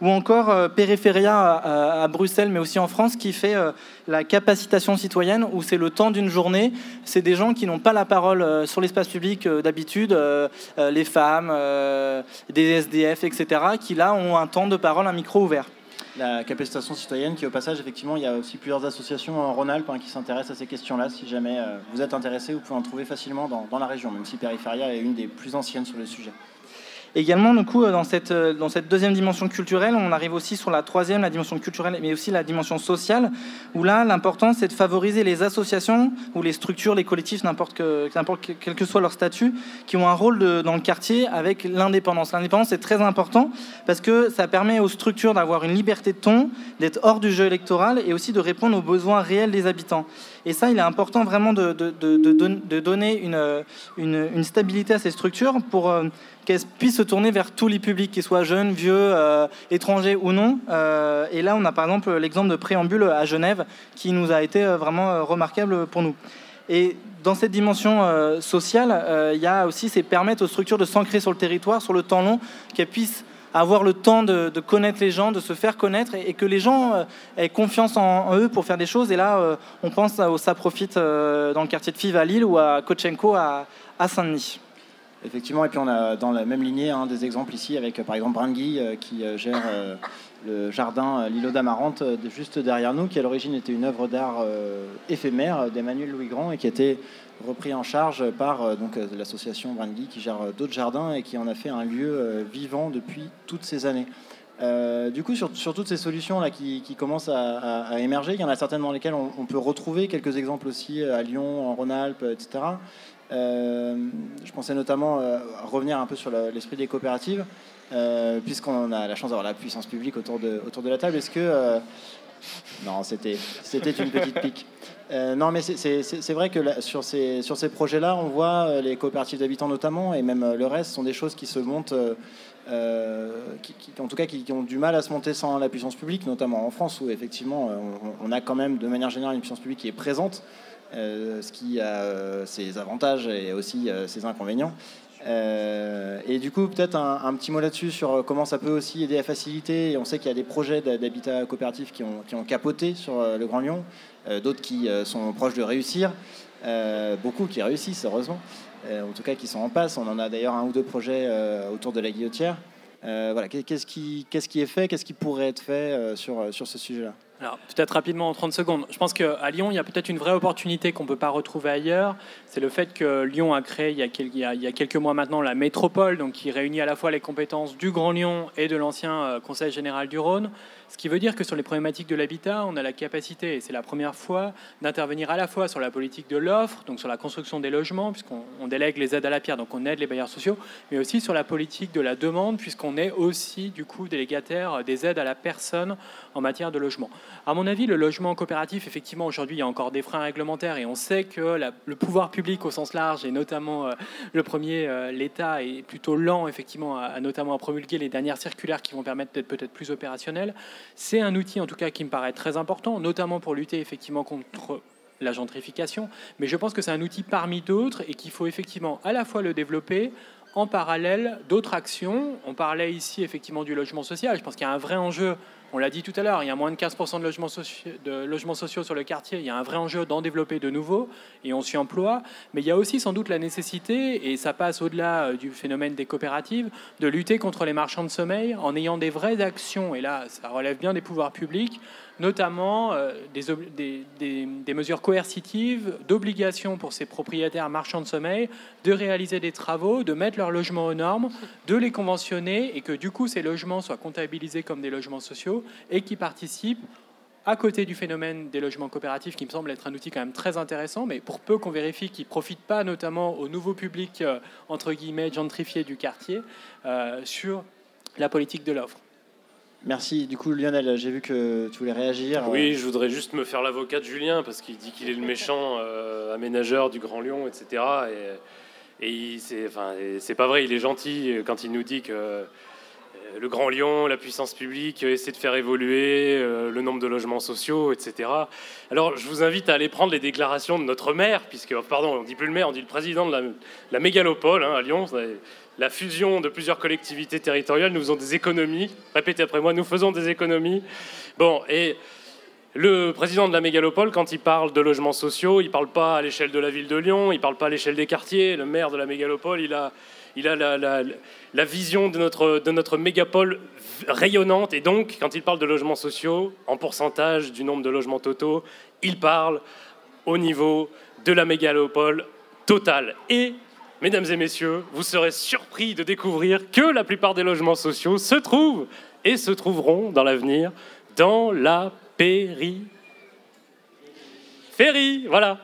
S14: ou encore euh, Périphéria à, Bruxelles, mais aussi en France, qui fait euh, la capacitation citoyenne, où c'est le temps d'une journée. C'est des gens qui n'ont pas la parole euh, sur l'espace public d'habitude, les femmes, des SDF, etc., qui là ont un temps de parole, un micro ouvert.
S2: La capacitation citoyenne, qui au passage, effectivement, il y a aussi plusieurs associations en Rhône-Alpes hein, qui s'intéressent à ces questions-là. Si jamais vous êtes intéressé, vous pouvez en trouver facilement dans, dans la région, même si Périphéria est une des plus anciennes sur le sujet.
S14: Également, du coup, dans cette, euh, dans cette deuxième dimension culturelle, on arrive aussi sur la troisième, la dimension culturelle, mais aussi la dimension sociale, où là, l'important, c'est de favoriser les associations ou les structures, les collectifs, n'importe que, quel que soit leur statut, qui ont un rôle dans le quartier avec l'indépendance. L'indépendance, c'est très important parce que ça permet aux structures d'avoir une liberté de ton, d'être hors du jeu électoral et aussi de répondre aux besoins réels des habitants. Et ça, il est important vraiment de, de- de- de don- de donner une, une- stabilité à ces structures pour euh, qu'elles puissent se tourner vers tous les publics, qu'ils soient jeunes, vieux, euh, étrangers ou non. Euh, et là, on a par exemple l'exemple de Préambule à Genève qui nous a été euh, vraiment euh, remarquable pour nous. Et dans cette dimension euh, sociale, euh, il y a aussi, c'est permettre aux structures de s'ancrer sur le territoire, sur le temps long, qu'elles puissent avoir le temps de, connaître les gens, de se faire connaître et, que les gens euh, aient confiance en, eux pour faire des choses. Et là, euh, on pense au Ça Profite euh, dans le quartier de Fives à Lille ou à Kochenko à, Saint-Denis.
S2: Effectivement, et puis on a dans la même lignée hein, des exemples ici avec par exemple Brangui qui gère le jardin L'îlot d'Amarante juste derrière nous, qui à l'origine était une œuvre d'art éphémère d'Emmanuel Louis Grand et qui été repris en charge par euh, donc, euh, l'association Brangui qui gère euh, d'autres jardins et qui en a fait un lieu vivant depuis toutes ces années. Du coup, sur, sur toutes ces solutions là qui, qui commencent à, émerger, il y en a certaines dans lesquelles on, peut retrouver quelques exemples aussi à Lyon, en Rhône-Alpes, etc. Je pensais notamment revenir un peu sur l'esprit des coopératives, puisqu'on a la chance d'avoir la puissance publique autour de, autour de la table. Est-ce que non, c'était une petite pique. Euh, non, mais c'est- vrai que sur ces, projets-là, on voit euh, les coopératives d'habitants notamment, et même euh, le reste, sont des choses qui se montent, qui, en tout cas, qui, ont du mal à se monter sans la puissance publique, notamment en France, où effectivement, on, a quand même de manière générale une puissance publique qui est présente, ce qui a ses avantages et aussi ses inconvénients. Euh, et du coup, peut-être un, petit mot là-dessus sur comment ça peut aussi aider à faciliter. On sait qu'il y a des projets d'habitat coopératif qui ont, qui ont capoté sur euh, le Grand Lyon, euh, d'autres qui sont proches de réussir, beaucoup qui réussissent, heureusement, en tout cas qui sont en passe. On en a d'ailleurs un ou deux projets autour de la guillotière. Voilà, Qu'est- qu'est-ce qui, qu'est-ce qui est fait, qu'est-ce qui pourrait être fait sur, sur ce sujet-là?
S8: Alors, peut-être rapidement en 30 secondes. Je pense qu'à Lyon, il y a peut-être une vraie opportunité qu'on ne peut pas retrouver ailleurs. C'est le fait que Lyon a créé il y a, quelques mois maintenant la métropole, donc qui réunit à la fois les compétences du Grand Lyon et de l'ancien euh, Conseil général du Rhône. Ce qui veut dire que sur les problématiques de l'habitat, on a la capacité, et c'est la première fois, d'intervenir à la fois sur la politique de l'offre, donc sur la construction des logements, puisqu'on on délègue les aides à la pierre, donc on aide les bailleurs sociaux, mais aussi sur la politique de la demande, puisqu'on est aussi du coup délégataire des aides à la personne en matière de logement. À mon avis, le logement coopératif, effectivement, aujourd'hui, il y a encore des freins réglementaires et on sait que le pouvoir public au sens large, et notamment euh, le premier, euh, l'État, est plutôt lent, effectivement, à, notamment à promulguer les dernières circulaires qui vont permettre d'être peut-être plus opérationnels. C'est un outil, en tout cas, qui me paraît très important, notamment pour lutter, effectivement, contre la gentrification, mais je pense que c'est un outil parmi d'autres et qu'il faut effectivement à la fois le développer en parallèle d'autres actions. On parlait ici effectivement du logement social. Je pense qu'il y a un vrai enjeu. On l'a dit tout à l'heure, il y a moins de 15% de logements, sociaux, de logements sociaux sur le quartier. Il y a un vrai enjeu d'en développer de nouveaux et on s'y emploie. Mais il y a aussi sans doute la nécessité, et ça passe au-delà euh, du phénomène des coopératives, de lutter contre les marchands de sommeil en ayant des vraies actions. Et là, ça relève bien des pouvoirs publics notamment euh, des, mesures coercitives, d'obligation pour ces propriétaires marchands de sommeil de réaliser des travaux, de mettre leurs logements aux normes, de les conventionner et que du coup ces logements soient comptabilisés comme des logements sociaux et qui participent à côté du phénomène des logements coopératifs, qui me semble être un outil quand même très intéressant, mais pour peu qu'on vérifie qu'il ne profite pas notamment au nouveau public, euh, entre guillemets, gentrifié du quartier, euh, sur la politique de l'offre.
S2: Merci. Du coup, Lionel, j'ai vu que tu voulais réagir.
S9: Oui, je voudrais juste me faire l'avocat de Julien parce qu'il dit qu'il est le méchant euh, aménageur du Grand Lyon, etc. Et, et c'est, enfin, pas vrai, il est gentil quand il nous dit que euh, le Grand Lyon, la puissance publique euh, essaie de faire évoluer euh, le nombre de logements sociaux, etc. Alors, je vous invite à aller prendre les déclarations de notre maire, puisque, pardon, on dit plus le maire, on dit le président de la, la mégalopole hein, à Lyon. La fusion de plusieurs collectivités territoriales, nous faisons des économies. Répétez après moi, nous faisons des économies. Bon, et le président de la mégalopole, quand il parle de logements sociaux, il ne parle pas à l'échelle de la ville de Lyon, il ne parle pas à l'échelle des quartiers. Le maire de la mégalopole, il a, la vision de notre, de notre mégapole rayonnante. Et donc, quand il parle de logements sociaux, en pourcentage du nombre de logements totaux, il parle au niveau de la mégalopole totale. Et, mesdames et messieurs, vous serez surpris de découvrir que la plupart des logements sociaux se trouvent et se trouveront dans l'avenir dans la périphérie. Voilà.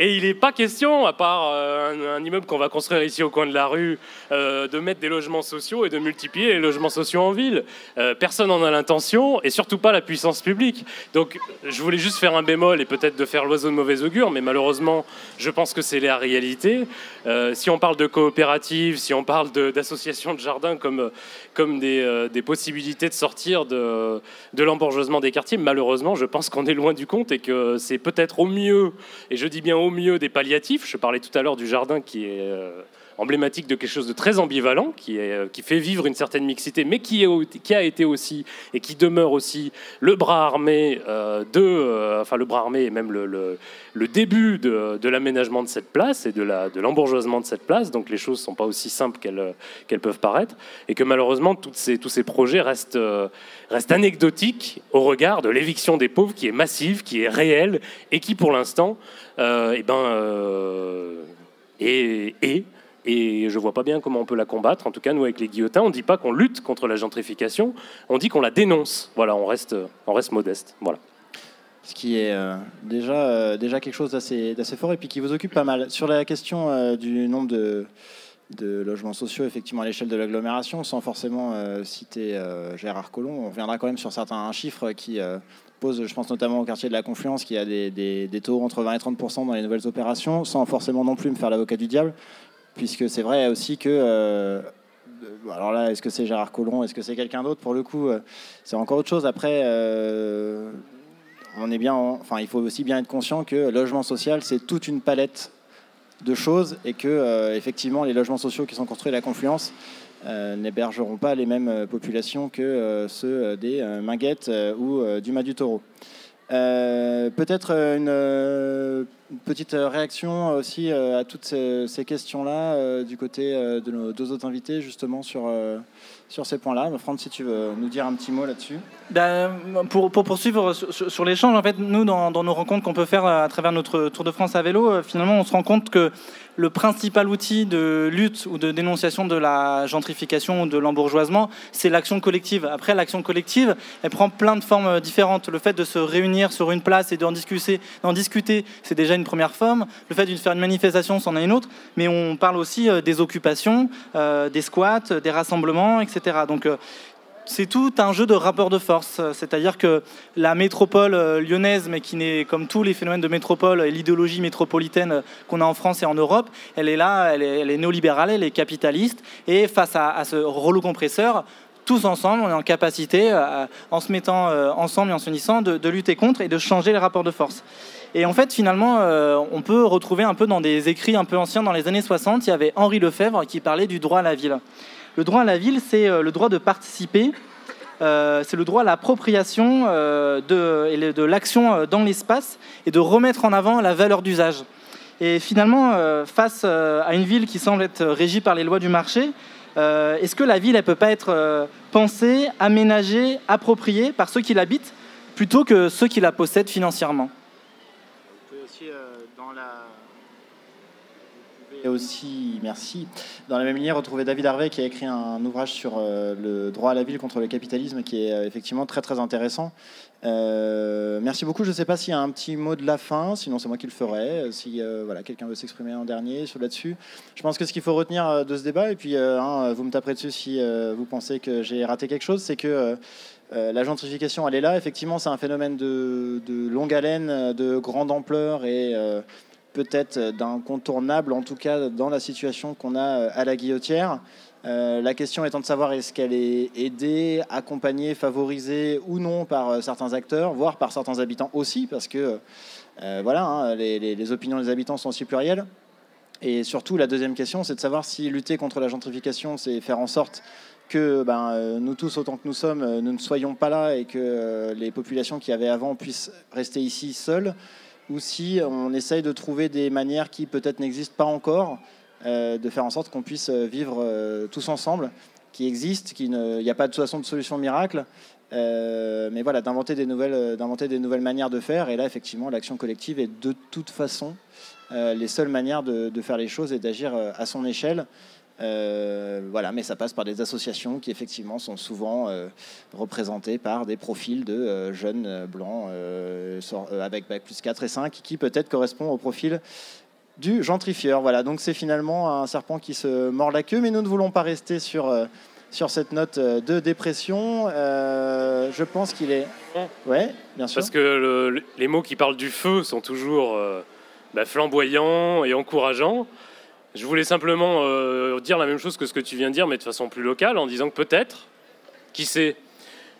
S9: Et il n'est pas question, à part euh, un, immeuble qu'on va construire ici au coin de la rue, euh, de mettre des logements sociaux et de multiplier les logements sociaux en ville. Euh, personne n'en a l'intention, et surtout pas la puissance publique. Donc je voulais juste faire un bémol et peut-être de faire l'oiseau de mauvais augure, mais malheureusement, je pense que c'est la réalité. Si on parle de coopératives, si on parle d'associations de, jardins comme, comme des, des possibilités de sortir de, de l'embourgeoisement des quartiers, malheureusement, je pense qu'on est loin du compte et que c'est peut-être au mieux, et je dis bien au mieux, des palliatifs. Je parlais tout à l'heure du jardin qui est euh, emblématique de quelque chose de très ambivalent, qui, est, euh, qui fait vivre une certaine mixité, mais qui, est, qui a été aussi et qui demeure aussi le bras armé euh, de, enfin le bras armé et même le, le, début de, de l'aménagement de cette place et de, la, de l'embourgeoisement de cette place. Donc les choses ne sont pas aussi simples qu'elles, qu'elles peuvent paraître, et que malheureusement toutes ces, tous ces projets restent, restent anecdotiques au regard de l'éviction des pauvres qui est massive, qui est réelle et qui pour l'instant, euh, eh ben, euh, est, est et je vois pas bien comment on peut la combattre. En tout cas, nous, avec les guillotins, on dit pas qu'on lutte contre la gentrification, on dit qu'on la dénonce. Voilà, on reste, on reste modeste. Voilà.
S2: Ce qui est euh, déjà, déjà quelque chose d'assez fort et puis qui vous occupe pas mal. Sur la question du nombre de, de logements sociaux, effectivement, à l'échelle de l'agglomération, sans forcément citer Gérard Collomb, on reviendra quand même sur certains chiffres qui je pense notamment au quartier de la Confluence, qui a des, taux entre 20 et 30% dans les nouvelles opérations, sans forcément non plus me faire l'avocat du diable, puisque c'est vrai aussi que. euh, alors là, est-ce que c'est Gérard Collomb Est-ce que c'est quelqu'un d'autre? Pour le coup, euh, c'est encore autre chose. Après, euh, on est bien, en- enfin, il faut aussi bien être conscient que logement social, c'est toute une palette de choses et que effectivement, les logements sociaux qui sont construits à la Confluence n'hébergeront pas les mêmes euh, populations que euh, ceux euh, des euh, Minguettes euh, ou euh, du Mas du Taureau. Euh, Peut-être euh, euh, une petite euh, réaction aussi euh, à toutes ces, questions-là euh, du côté euh, de nos deux autres invités, justement sur, euh, sur ces points-là. Franck, si tu veux nous dire un petit mot là-dessus.
S14: Ben, pour, pour poursuivre sur, l'échange, en fait, nous, dans, nos rencontres qu'on peut faire à travers notre Tour de France à vélo, euh, finalement, on se rend compte que le principal outil de lutte ou de dénonciation de la gentrification ou de l'embourgeoisement, c'est l'action collective. Après, l'action collective, elle prend plein de formes euh, différentes. Le fait de se réunir sur une place et d'en discuter, d'en discuter, c'est déjà une première forme. Le fait de faire une manifestation, c'en est une autre. Mais on parle aussi euh, des occupations, euh, des squats, des rassemblements, etc. Donc, euh, c'est tout un jeu de rapport de force. C'est-à-dire que la métropole lyonnaise, mais qui n'est comme tous les phénomènes de métropole et l'idéologie métropolitaine qu'on a en France et en Europe, elle est là, elle est, néolibérale, elle est capitaliste. Et face à, à ce rouleau compresseur, tous ensemble, on est en capacité, euh, en se mettant euh, ensemble et en s'unissant, de, lutter contre et de changer les rapports de force. Et en fait, finalement, euh, on peut retrouver un peu dans des écrits un peu anciens, dans les années 60, il y avait Henri Lefebvre qui parlait du droit à la ville. Le droit à la ville, c'est le droit de participer, c'est le droit à l'appropriation de, l'action dans l'espace et de remettre en avant la valeur d'usage. Et finalement, face à une ville qui semble être régie par les lois du marché, euh, est-ce que la ville, elle peut pas être euh, pensée, aménagée, appropriée par ceux qui l'habitent plutôt que ceux qui la possèdent financièrement?
S2: Et aussi, merci, dans la même ligne, retrouver David Harvey qui a écrit un ouvrage sur euh, le droit à la ville contre le capitalisme qui est euh, effectivement très très intéressant. Euh, merci beaucoup. Je ne sais pas s'il y a un petit mot de la fin, sinon c'est moi qui le ferai. Si euh, voilà, quelqu'un veut s'exprimer en dernier sur là-dessus. Je pense que ce qu'il faut retenir euh, de ce débat, et puis euh, hein, vous me taperez dessus si euh, vous pensez que j'ai raté quelque chose, c'est que euh, euh, la gentrification, elle est là. Effectivement, c'est un phénomène de, longue haleine, de grande ampleur et euh, peut-être d'incontournable, en tout cas dans la situation qu'on a euh, à la guillotière. Euh, la question étant de savoir est-ce qu'elle est aidée, accompagnée, favorisée ou non par euh, certains acteurs, voire par certains habitants aussi, parce que euh, voilà, hein, les, opinions des habitants sont aussi plurielles. Et surtout, la deuxième question, c'est de savoir si lutter contre la gentrification, c'est faire en sorte que ben, nous tous, autant que nous sommes, nous ne soyons pas là et que les populations qui avaient avant puissent rester ici seules, ou si on essaye de trouver des manières qui peut-être n'existent pas encore, de faire en sorte qu'on puisse euh, vivre euh, tous ensemble, qui existent, qu'il n'y a pas de toute façon de solution miracle, euh, mais voilà, d'inventer des, nouvelles, euh, des nouvelles manières de faire. Et là, effectivement, l'action collective est de toute façon euh, les seules manières de, faire les choses et d'agir euh, à son échelle. Euh, voilà, mais ça passe par des associations qui effectivement sont souvent euh, représentées par des profils de euh, jeunes euh, blancs euh, euh, avec bac plus 4 et 5 qui peut-être correspond au profil du gentrifieur. Voilà, donc c'est finalement un serpent qui se mord la queue, mais nous ne voulons pas rester sur, euh, sur cette note euh, de dépression. Euh, je pense qu'il est... Ouais, bien sûr.
S9: Parce que le- les mots qui parlent du feu sont toujours euh, bah, flamboyants et encourageants. Je voulais simplement dire la même chose que ce que tu viens de dire, mais de façon plus locale, en disant que peut-être, qui sait,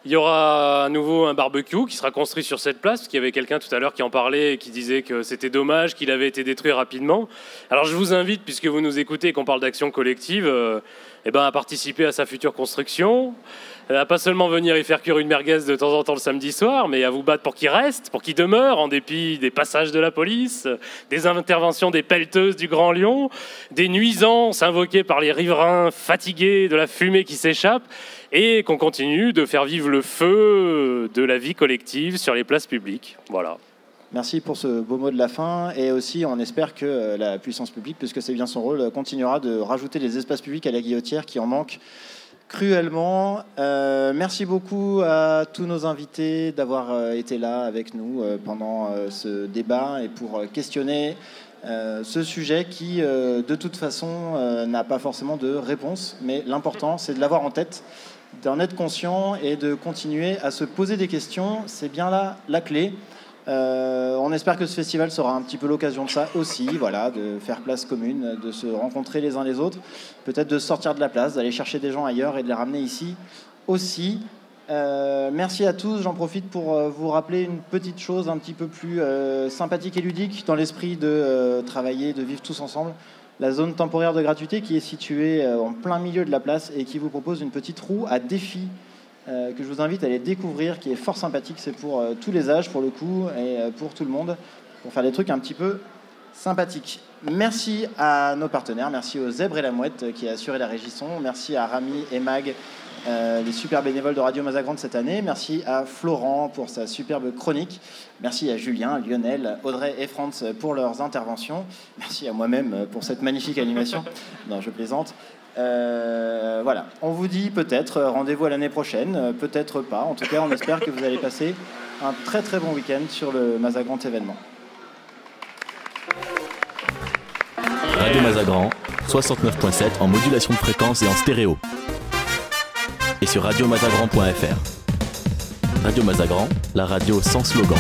S9: Il y aura à nouveau un barbecue qui sera construit sur cette place, parce qu'il y avait quelqu'un tout à l'heure qui en parlait et qui disait que c'était dommage qu'il avait été détruit rapidement. Alors je vous invite, puisque vous nous écoutez et qu'on parle d'action collective, euh, eh ben, à participer à sa future construction, à pas seulement venir y faire cuire une merguez de temps en temps le samedi soir, mais à vous battre pour qu'il reste, pour qu'il demeure, en dépit des passages de la police, euh, des interventions des pelleteuses du Grand Lyon, des nuisances invoquées par les riverains fatigués de la fumée qui s'échappe, et qu'on continue de faire vivre le feu de la vie collective sur les places publiques. Voilà.
S2: Merci pour ce beau mot de la fin. Et aussi, on espère que euh, la puissance publique, puisque c'est bien son rôle, euh, continuera de rajouter les espaces publics à la guillotière qui en manquent cruellement. Euh, merci beaucoup à tous nos invités d'avoir euh, été là avec nous euh, pendant ce débat et pour questionner ce sujet qui, de toute façon, n'a pas forcément de réponse. Mais l'important, c'est de l'avoir en tête, d'en être conscient et de continuer à se poser des questions. C'est bien là la clé. Euh, on espère que ce festival sera un petit peu l'occasion de ça aussi, voilà, de faire place commune, de se rencontrer les uns les autres, peut-être de sortir de la place, d'aller chercher des gens ailleurs et de les ramener ici aussi. Euh, merci à tous. J'en profite pour euh, vous rappeler une petite chose un petit peu plus sympathique et ludique dans l'esprit de travailler, de vivre tous ensemble. La zone temporaire de gratuité qui est située en plein milieu de la place et qui vous propose une petite roue à défi euh, que je vous invite à aller découvrir, qui est fort sympathique. C'est pour euh, tous les âges, pour le coup, et euh, pour tout le monde, pour faire des trucs un petit peu sympathiques. Merci à nos partenaires, merci aux Zèbres et la Mouette qui a assuré la régisson, merci à Rami et Mag, les super bénévoles de Radio Mazagrande cette année, merci à Florent pour sa superbe chronique, merci à Julien, Lionel, Audrey et Franz pour leurs interventions, merci à moi-même pour cette magnifique animation. Non, je plaisante. Euh, voilà, on vous dit peut-être euh, rendez-vous à l'année prochaine, euh, peut-être pas. En tout cas, on espère que vous allez passer un très très bon week-end sur le Mazagrand événement.
S1: Radio Mazagran, 69.7 en modulation de fréquence et en stéréo. Et sur radiomazagran.fr. Radio Mazagran, la radio sans slogan.